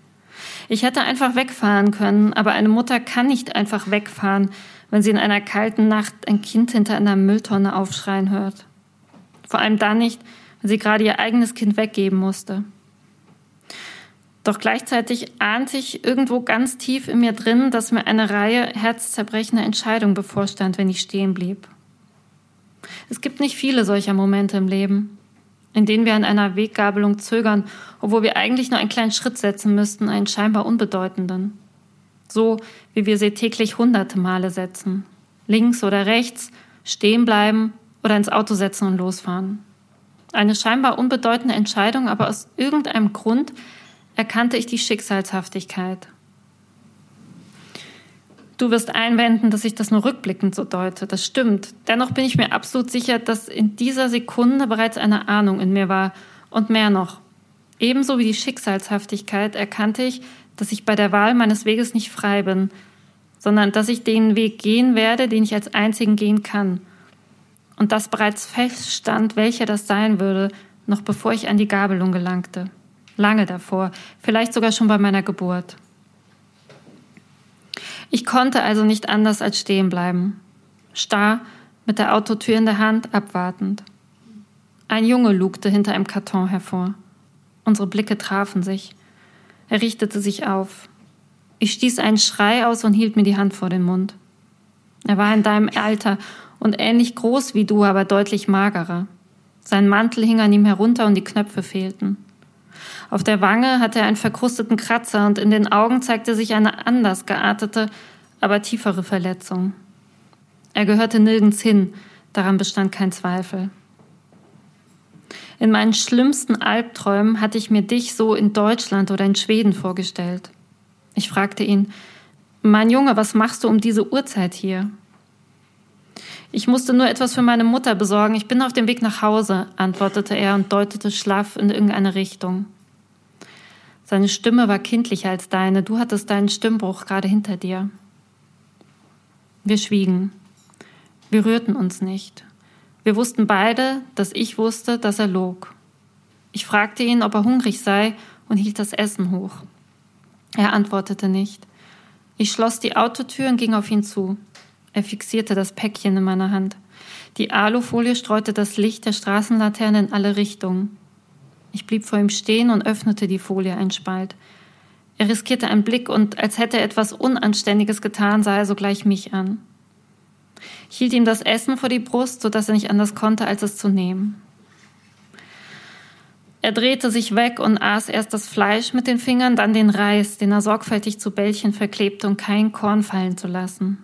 Ich hätte einfach wegfahren können, aber eine Mutter kann nicht einfach wegfahren, wenn sie in einer kalten Nacht ein Kind hinter einer Mülltonne aufschreien hört. Vor allem dann nicht, wenn sie gerade ihr eigenes Kind weggeben musste. Doch gleichzeitig ahnte ich irgendwo ganz tief in mir drin, dass mir eine Reihe herzzerbrechender Entscheidungen bevorstand, wenn ich stehen blieb. Es gibt nicht viele solcher Momente im Leben in denen wir an einer Weggabelung zögern, obwohl wir eigentlich nur einen kleinen Schritt setzen müssten, einen scheinbar unbedeutenden. So wie wir sie täglich hunderte Male setzen. Links oder rechts, stehen bleiben oder ins Auto setzen und losfahren. Eine scheinbar unbedeutende Entscheidung, aber aus irgendeinem Grund erkannte ich die Schicksalshaftigkeit. Du wirst einwenden, dass ich das nur rückblickend so deute. Das stimmt. Dennoch bin ich mir absolut sicher, dass in dieser Sekunde bereits eine Ahnung in mir war. Und mehr noch. Ebenso wie die Schicksalshaftigkeit erkannte ich, dass ich bei der Wahl meines Weges nicht frei bin, sondern dass ich den Weg gehen werde, den ich als einzigen gehen kann. Und dass bereits feststand, welcher das sein würde, noch bevor ich an die Gabelung gelangte. Lange davor, vielleicht sogar schon bei meiner Geburt. Ich konnte also nicht anders als stehen bleiben. Starr, mit der Autotür in der Hand, abwartend. Ein Junge lugte hinter einem Karton hervor. Unsere Blicke trafen sich. Er richtete sich auf. Ich stieß einen Schrei aus und hielt mir die Hand vor den Mund. Er war in deinem Alter und ähnlich groß wie du, aber deutlich magerer. Sein Mantel hing an ihm herunter und die Knöpfe fehlten. Auf der Wange hatte er einen verkrusteten Kratzer und in den Augen zeigte sich eine anders geartete, aber tiefere Verletzung. Er gehörte nirgends hin, daran bestand kein Zweifel. In meinen schlimmsten Albträumen hatte ich mir dich so in Deutschland oder in Schweden vorgestellt. Ich fragte ihn, mein Junge, was machst du um diese Uhrzeit hier? Ich musste nur etwas für meine Mutter besorgen. Ich bin auf dem Weg nach Hause, antwortete er und deutete schlaff in irgendeine Richtung. Seine Stimme war kindlicher als deine. Du hattest deinen Stimmbruch gerade hinter dir. Wir schwiegen. Wir rührten uns nicht. Wir wussten beide, dass ich wusste, dass er log. Ich fragte ihn, ob er hungrig sei und hielt das Essen hoch. Er antwortete nicht. Ich schloss die Autotür und ging auf ihn zu. Er fixierte das Päckchen in meiner Hand. Die Alufolie streute das Licht der Straßenlaterne in alle Richtungen. Ich blieb vor ihm stehen und öffnete die Folie ein Spalt. Er riskierte einen Blick und als hätte er etwas Unanständiges getan, sah er sogleich mich an. Ich hielt ihm das Essen vor die Brust, so dass er nicht anders konnte, als es zu nehmen. Er drehte sich weg und aß erst das Fleisch mit den Fingern, dann den Reis, den er sorgfältig zu Bällchen verklebte, um kein Korn fallen zu lassen.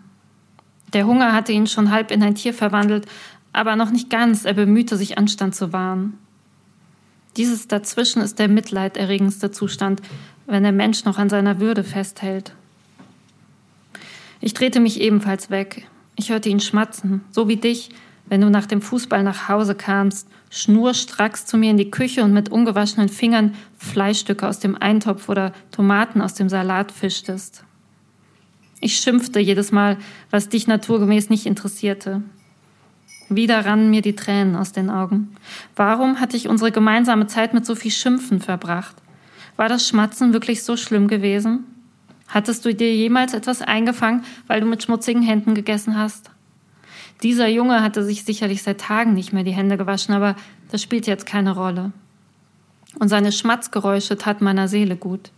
Der Hunger hatte ihn schon halb in ein Tier verwandelt, aber noch nicht ganz, er bemühte sich Anstand zu wahren. Dieses Dazwischen ist der mitleiderregendste Zustand, wenn der Mensch noch an seiner Würde festhält. Ich drehte mich ebenfalls weg. Ich hörte ihn schmatzen, so wie dich, wenn du nach dem Fußball nach Hause kamst, schnurstracks zu mir in die Küche und mit ungewaschenen Fingern Fleischstücke aus dem Eintopf oder Tomaten aus dem Salat fischtest. Ich schimpfte jedes Mal, was dich naturgemäß nicht interessierte. Wieder rannen mir die Tränen aus den Augen. Warum hatte ich unsere gemeinsame Zeit mit so viel Schimpfen verbracht? War das Schmatzen wirklich so schlimm gewesen? Hattest du dir jemals etwas eingefangen, weil du mit schmutzigen Händen gegessen hast? Dieser Junge hatte sich sicherlich seit Tagen nicht mehr die Hände gewaschen, aber das spielt jetzt keine Rolle. Und seine Schmatzgeräusche taten meiner Seele gut.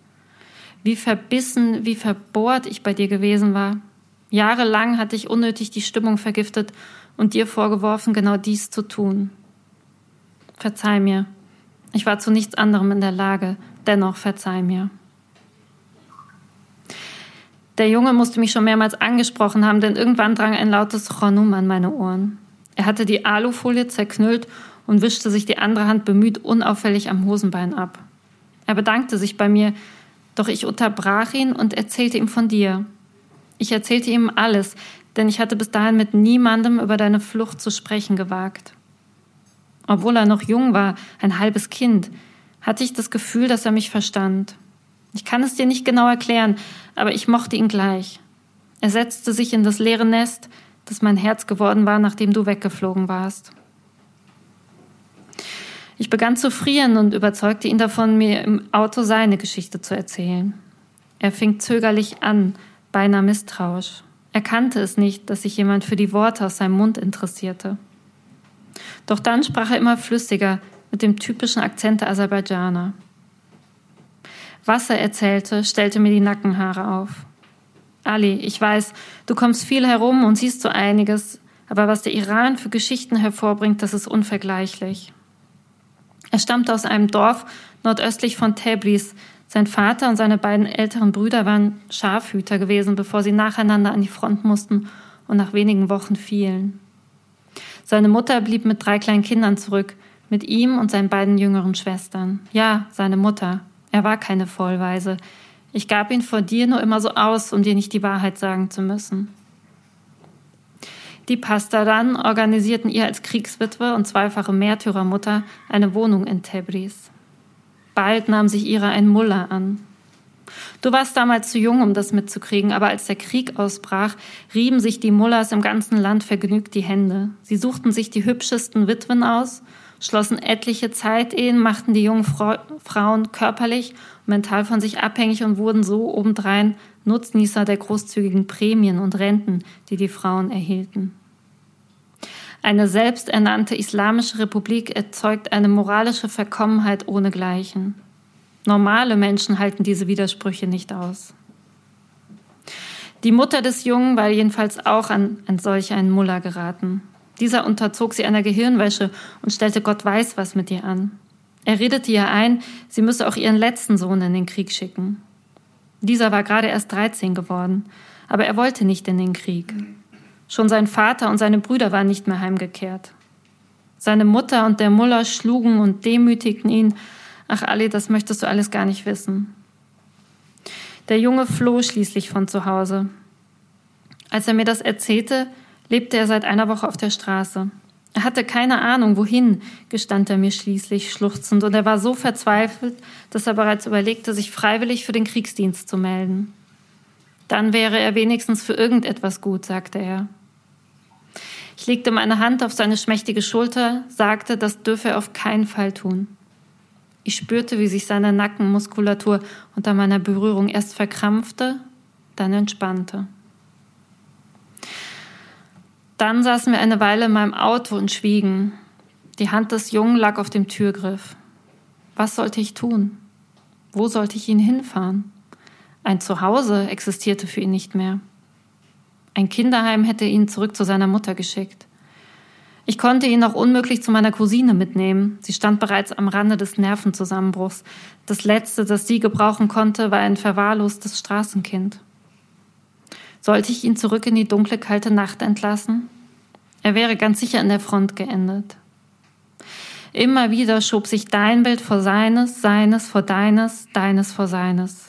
Wie verbissen, wie verbohrt ich bei dir gewesen war. Jahrelang hatte ich unnötig die Stimmung vergiftet und dir vorgeworfen, genau dies zu tun. Verzeih mir. Ich war zu nichts anderem in der Lage. Dennoch verzeih mir. Der Junge musste mich schon mehrmals angesprochen haben, denn irgendwann drang ein lautes Chonum an meine Ohren. Er hatte die Alufolie zerknüllt und wischte sich die andere Hand bemüht unauffällig am Hosenbein ab. Er bedankte sich bei mir, doch ich unterbrach ihn und erzählte ihm von dir. Ich erzählte ihm alles, denn ich hatte bis dahin mit niemandem über deine Flucht zu sprechen gewagt. Obwohl er noch jung war, ein halbes Kind, hatte ich das Gefühl, dass er mich verstand. Ich kann es dir nicht genau erklären, aber ich mochte ihn gleich. Er setzte sich in das leere Nest, das mein Herz geworden war, nachdem du weggeflogen warst. Ich begann zu frieren und überzeugte ihn davon, mir im Auto seine Geschichte zu erzählen. Er fing zögerlich an, beinahe misstrauisch. Er kannte es nicht, dass sich jemand für die Worte aus seinem Mund interessierte. Doch dann sprach er immer flüssiger, mit dem typischen Akzent der Aserbaidschaner. Was er erzählte, stellte mir die Nackenhaare auf. Ali, ich weiß, du kommst viel herum und siehst so einiges, aber was der Iran für Geschichten hervorbringt, das ist unvergleichlich. Er stammte aus einem Dorf nordöstlich von Tebris, sein Vater und seine beiden älteren Brüder waren Schafhüter gewesen, bevor sie nacheinander an die Front mussten und nach wenigen Wochen fielen. Seine Mutter blieb mit drei kleinen Kindern zurück, mit ihm und seinen beiden jüngeren Schwestern. Ja, seine Mutter. Er war keine Vollweise. Ich gab ihn vor dir nur immer so aus, um dir nicht die Wahrheit sagen zu müssen. Die Pastadan organisierten ihr als Kriegswitwe und zweifache Märtyrermutter eine Wohnung in Tebris. Bald nahm sich ihrer ein Mullah an. Du warst damals zu jung, um das mitzukriegen, aber als der Krieg ausbrach, rieben sich die Mullahs im ganzen Land vergnügt die Hände. Sie suchten sich die hübschesten Witwen aus, schlossen etliche Zeitehen, machten die jungen Frauen körperlich und mental von sich abhängig und wurden so obendrein Nutznießer der großzügigen Prämien und Renten, die die Frauen erhielten. Eine selbsternannte islamische Republik erzeugt eine moralische Verkommenheit ohnegleichen. Normale Menschen halten diese Widersprüche nicht aus. Die Mutter des Jungen war jedenfalls auch an, an solch einen Muller geraten. Dieser unterzog sie einer Gehirnwäsche und stellte Gott weiß was mit ihr an. Er redete ihr ein, sie müsse auch ihren letzten Sohn in den Krieg schicken. Dieser war gerade erst 13 geworden, aber er wollte nicht in den Krieg. Schon sein Vater und seine Brüder waren nicht mehr heimgekehrt. Seine Mutter und der Muller schlugen und demütigten ihn. Ach, Ali, das möchtest du alles gar nicht wissen. Der Junge floh schließlich von zu Hause. Als er mir das erzählte, lebte er seit einer Woche auf der Straße. Er hatte keine Ahnung, wohin, gestand er mir schließlich schluchzend, und er war so verzweifelt, dass er bereits überlegte, sich freiwillig für den Kriegsdienst zu melden. Dann wäre er wenigstens für irgendetwas gut, sagte er. Ich legte meine Hand auf seine schmächtige Schulter, sagte, das dürfe er auf keinen Fall tun. Ich spürte, wie sich seine Nackenmuskulatur unter meiner Berührung erst verkrampfte, dann entspannte. Dann saßen wir eine Weile in meinem Auto und schwiegen. Die Hand des Jungen lag auf dem Türgriff. Was sollte ich tun? Wo sollte ich ihn hinfahren? Ein Zuhause existierte für ihn nicht mehr. Ein Kinderheim hätte ihn zurück zu seiner Mutter geschickt. Ich konnte ihn auch unmöglich zu meiner Cousine mitnehmen. Sie stand bereits am Rande des Nervenzusammenbruchs. Das Letzte, das sie gebrauchen konnte, war ein verwahrlostes Straßenkind. Sollte ich ihn zurück in die dunkle, kalte Nacht entlassen? Er wäre ganz sicher an der Front geendet. Immer wieder schob sich dein Bild vor seines, seines vor deines, deines vor seines.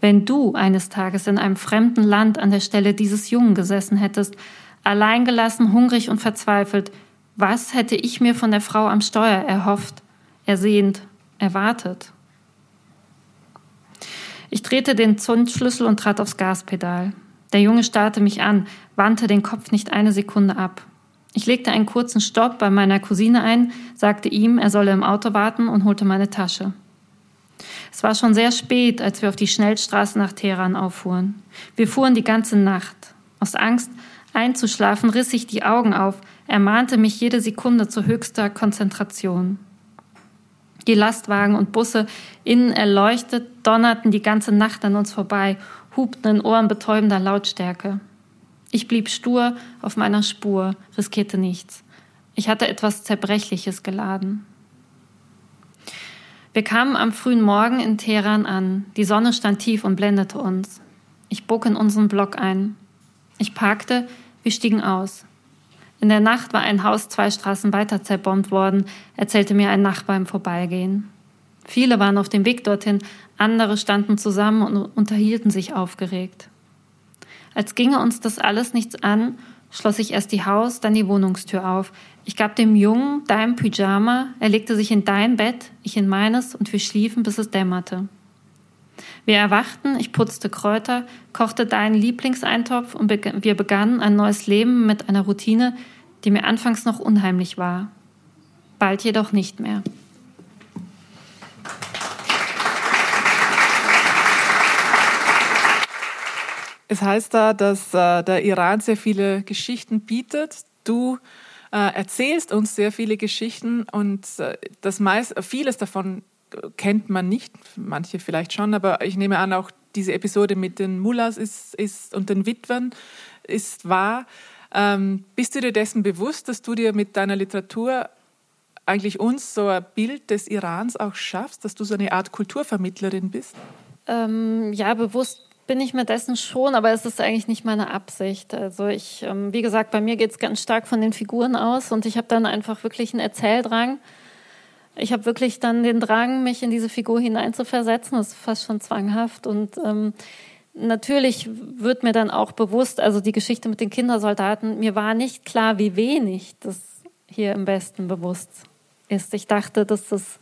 Wenn du eines Tages in einem fremden Land an der Stelle dieses Jungen gesessen hättest, alleingelassen, hungrig und verzweifelt, was hätte ich mir von der Frau am Steuer erhofft, ersehnt, erwartet? Ich drehte den Zündschlüssel und trat aufs Gaspedal. Der Junge starrte mich an, wandte den Kopf nicht eine Sekunde ab. Ich legte einen kurzen Stopp bei meiner Cousine ein, sagte ihm, er solle im Auto warten und holte meine Tasche. Es war schon sehr spät, als wir auf die Schnellstraße nach Teheran auffuhren. Wir fuhren die ganze Nacht. Aus Angst, einzuschlafen, riss ich die Augen auf, ermahnte mich jede Sekunde zu höchster Konzentration. Die Lastwagen und Busse, innen erleuchtet, donnerten die ganze Nacht an uns vorbei hupten in ohrenbetäubender Lautstärke. Ich blieb stur auf meiner Spur, riskierte nichts. Ich hatte etwas Zerbrechliches geladen. Wir kamen am frühen Morgen in Teheran an. Die Sonne stand tief und blendete uns. Ich bog in unseren Block ein. Ich parkte, wir stiegen aus. In der Nacht war ein Haus zwei Straßen weiter zerbombt worden, erzählte mir ein Nachbar im Vorbeigehen. Viele waren auf dem Weg dorthin, andere standen zusammen und unterhielten sich aufgeregt. Als ginge uns das alles nichts an, schloss ich erst die Haus, dann die Wohnungstür auf. Ich gab dem Jungen dein Pyjama, er legte sich in dein Bett, ich in meines und wir schliefen, bis es dämmerte. Wir erwachten, ich putzte Kräuter, kochte deinen Lieblingseintopf und wir begannen ein neues Leben mit einer Routine, die mir anfangs noch unheimlich war. Bald jedoch nicht mehr. Es heißt da, dass äh, der Iran sehr viele Geschichten bietet. Du erzählst uns sehr viele Geschichten und äh, das meist, vieles davon kennt man nicht, manche vielleicht schon, aber ich nehme an, auch diese Episode mit den Mullahs ist, ist, und den Witwen ist wahr. Ähm, bist du dir dessen bewusst, dass du dir mit deiner Literatur eigentlich uns so ein Bild des Irans auch schaffst, dass du so eine Art Kulturvermittlerin bist? Ähm, ja, bewusst bin ich mir dessen schon, aber es ist eigentlich nicht meine Absicht. Also ich, ähm, wie gesagt, bei mir geht es ganz stark von den Figuren aus und ich habe dann einfach wirklich einen Erzähldrang. Ich habe wirklich dann den Drang, mich in diese Figur hineinzuversetzen. Das ist fast schon zwanghaft und ähm, natürlich wird mir dann auch bewusst, also die Geschichte mit den Kindersoldaten, mir war nicht klar, wie wenig das hier im Westen bewusst ist. Ich dachte, dass das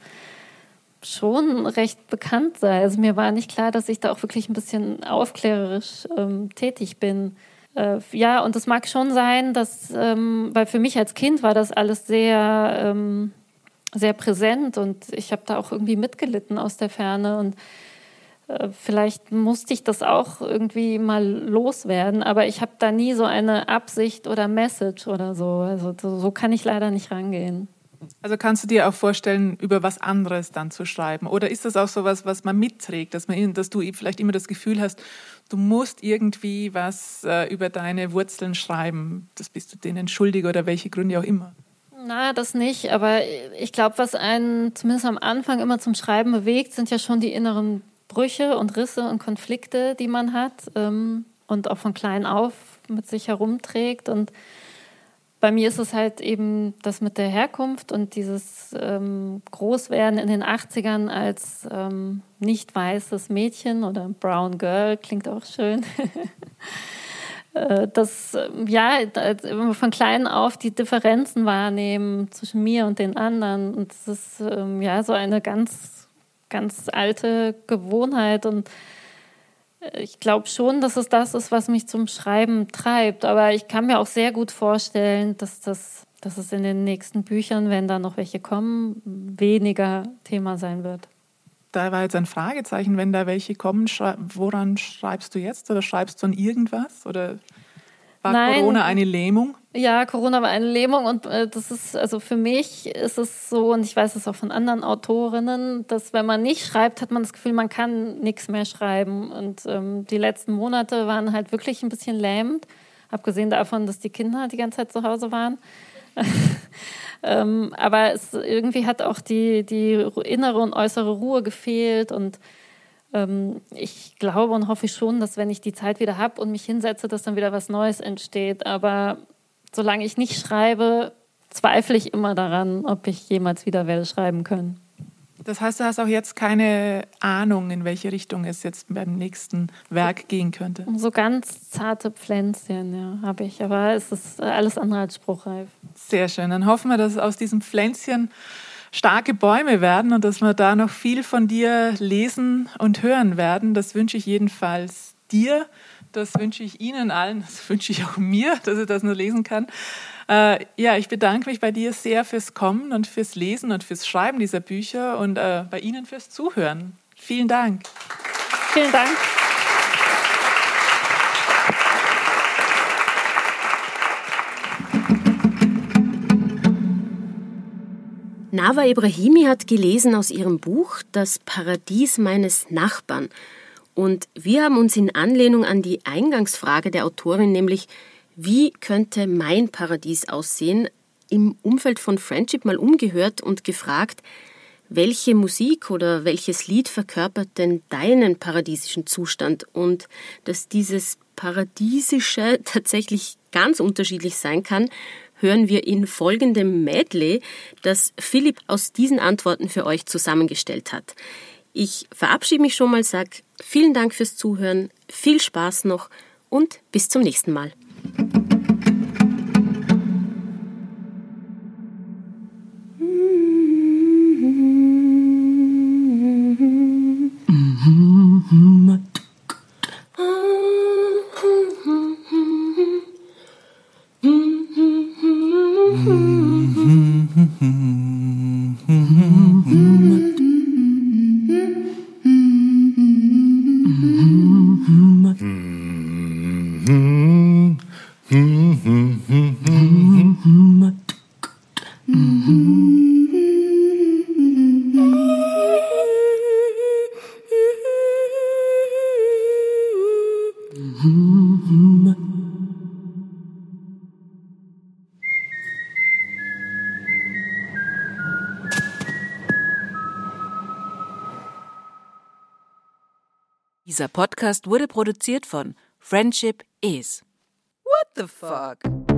schon recht bekannt sei. Also mir war nicht klar, dass ich da auch wirklich ein bisschen aufklärerisch ähm, tätig bin. Äh, ja, und es mag schon sein, dass, ähm, weil für mich als Kind war das alles sehr, ähm, sehr präsent und ich habe da auch irgendwie mitgelitten aus der Ferne und äh, vielleicht musste ich das auch irgendwie mal loswerden, aber ich habe da nie so eine Absicht oder Message oder so. Also so, so kann ich leider nicht rangehen. Also kannst du dir auch vorstellen, über was anderes dann zu schreiben? Oder ist das auch so was, was man mitträgt, dass, man, dass du vielleicht immer das Gefühl hast, du musst irgendwie was äh, über deine Wurzeln schreiben? Das bist du denen schuldig oder welche Gründe auch immer? Na, das nicht. Aber ich glaube, was einen zumindest am Anfang immer zum Schreiben bewegt, sind ja schon die inneren Brüche und Risse und Konflikte, die man hat ähm, und auch von klein auf mit sich herumträgt. Und bei mir ist es halt eben das mit der Herkunft und dieses ähm, Großwerden in den 80ern als ähm, nicht weißes Mädchen oder Brown Girl, klingt auch schön. Äh, das, ja, von klein auf die Differenzen wahrnehmen zwischen mir und den anderen. Und das ist ähm, ja so eine ganz, ganz alte Gewohnheit und ich glaube schon, dass es das ist, was mich zum Schreiben treibt. Aber ich kann mir auch sehr gut vorstellen, dass das, dass es in den nächsten Büchern, wenn da noch welche kommen, weniger Thema sein wird. Da war jetzt ein Fragezeichen, wenn da welche kommen, schrei woran schreibst du jetzt? Oder schreibst du an irgendwas? Oder war Nein. Corona eine Lähmung? Ja, Corona war eine Lähmung und äh, das ist, also für mich ist es so, und ich weiß es auch von anderen Autorinnen, dass wenn man nicht schreibt, hat man das Gefühl, man kann nichts mehr schreiben. Und ähm, die letzten Monate waren halt wirklich ein bisschen lähmend, abgesehen davon, dass die Kinder die ganze Zeit zu Hause waren. ähm, aber es irgendwie hat auch die, die innere und äußere Ruhe gefehlt und ähm, ich glaube und hoffe schon, dass wenn ich die Zeit wieder habe und mich hinsetze, dass dann wieder was Neues entsteht. Aber solange ich nicht schreibe, zweifle ich immer daran, ob ich jemals wieder werde schreiben können. Das heißt, du hast auch jetzt keine Ahnung, in welche Richtung es jetzt beim nächsten Werk gehen könnte. So ganz zarte Pflänzchen, ja, habe ich. Aber es ist alles andere als spruchreif. Sehr schön. Dann hoffen wir, dass aus diesem Pflänzchen starke Bäume werden und dass wir da noch viel von dir lesen und hören werden. Das wünsche ich jedenfalls dir. Das wünsche ich Ihnen allen. Das wünsche ich auch mir, dass ich das nur lesen kann. Äh, ja, ich bedanke mich bei dir sehr fürs Kommen und fürs Lesen und fürs Schreiben dieser Bücher und äh, bei Ihnen fürs Zuhören. Vielen Dank. Vielen Dank. Nava Ibrahimi hat gelesen aus ihrem Buch Das Paradies meines Nachbarn. Und wir haben uns in Anlehnung an die Eingangsfrage der Autorin, nämlich wie könnte mein Paradies aussehen, im Umfeld von Friendship mal umgehört und gefragt, welche Musik oder welches Lied verkörpert denn deinen paradiesischen Zustand und dass dieses Paradiesische tatsächlich ganz unterschiedlich sein kann, hören wir in folgendem Medley, das Philipp aus diesen Antworten für euch zusammengestellt hat. Ich verabschiede mich schon mal, sage vielen Dank fürs Zuhören, viel Spaß noch und bis zum nächsten Mal. Podcast wurde produziert von Friendship Is. What the fuck?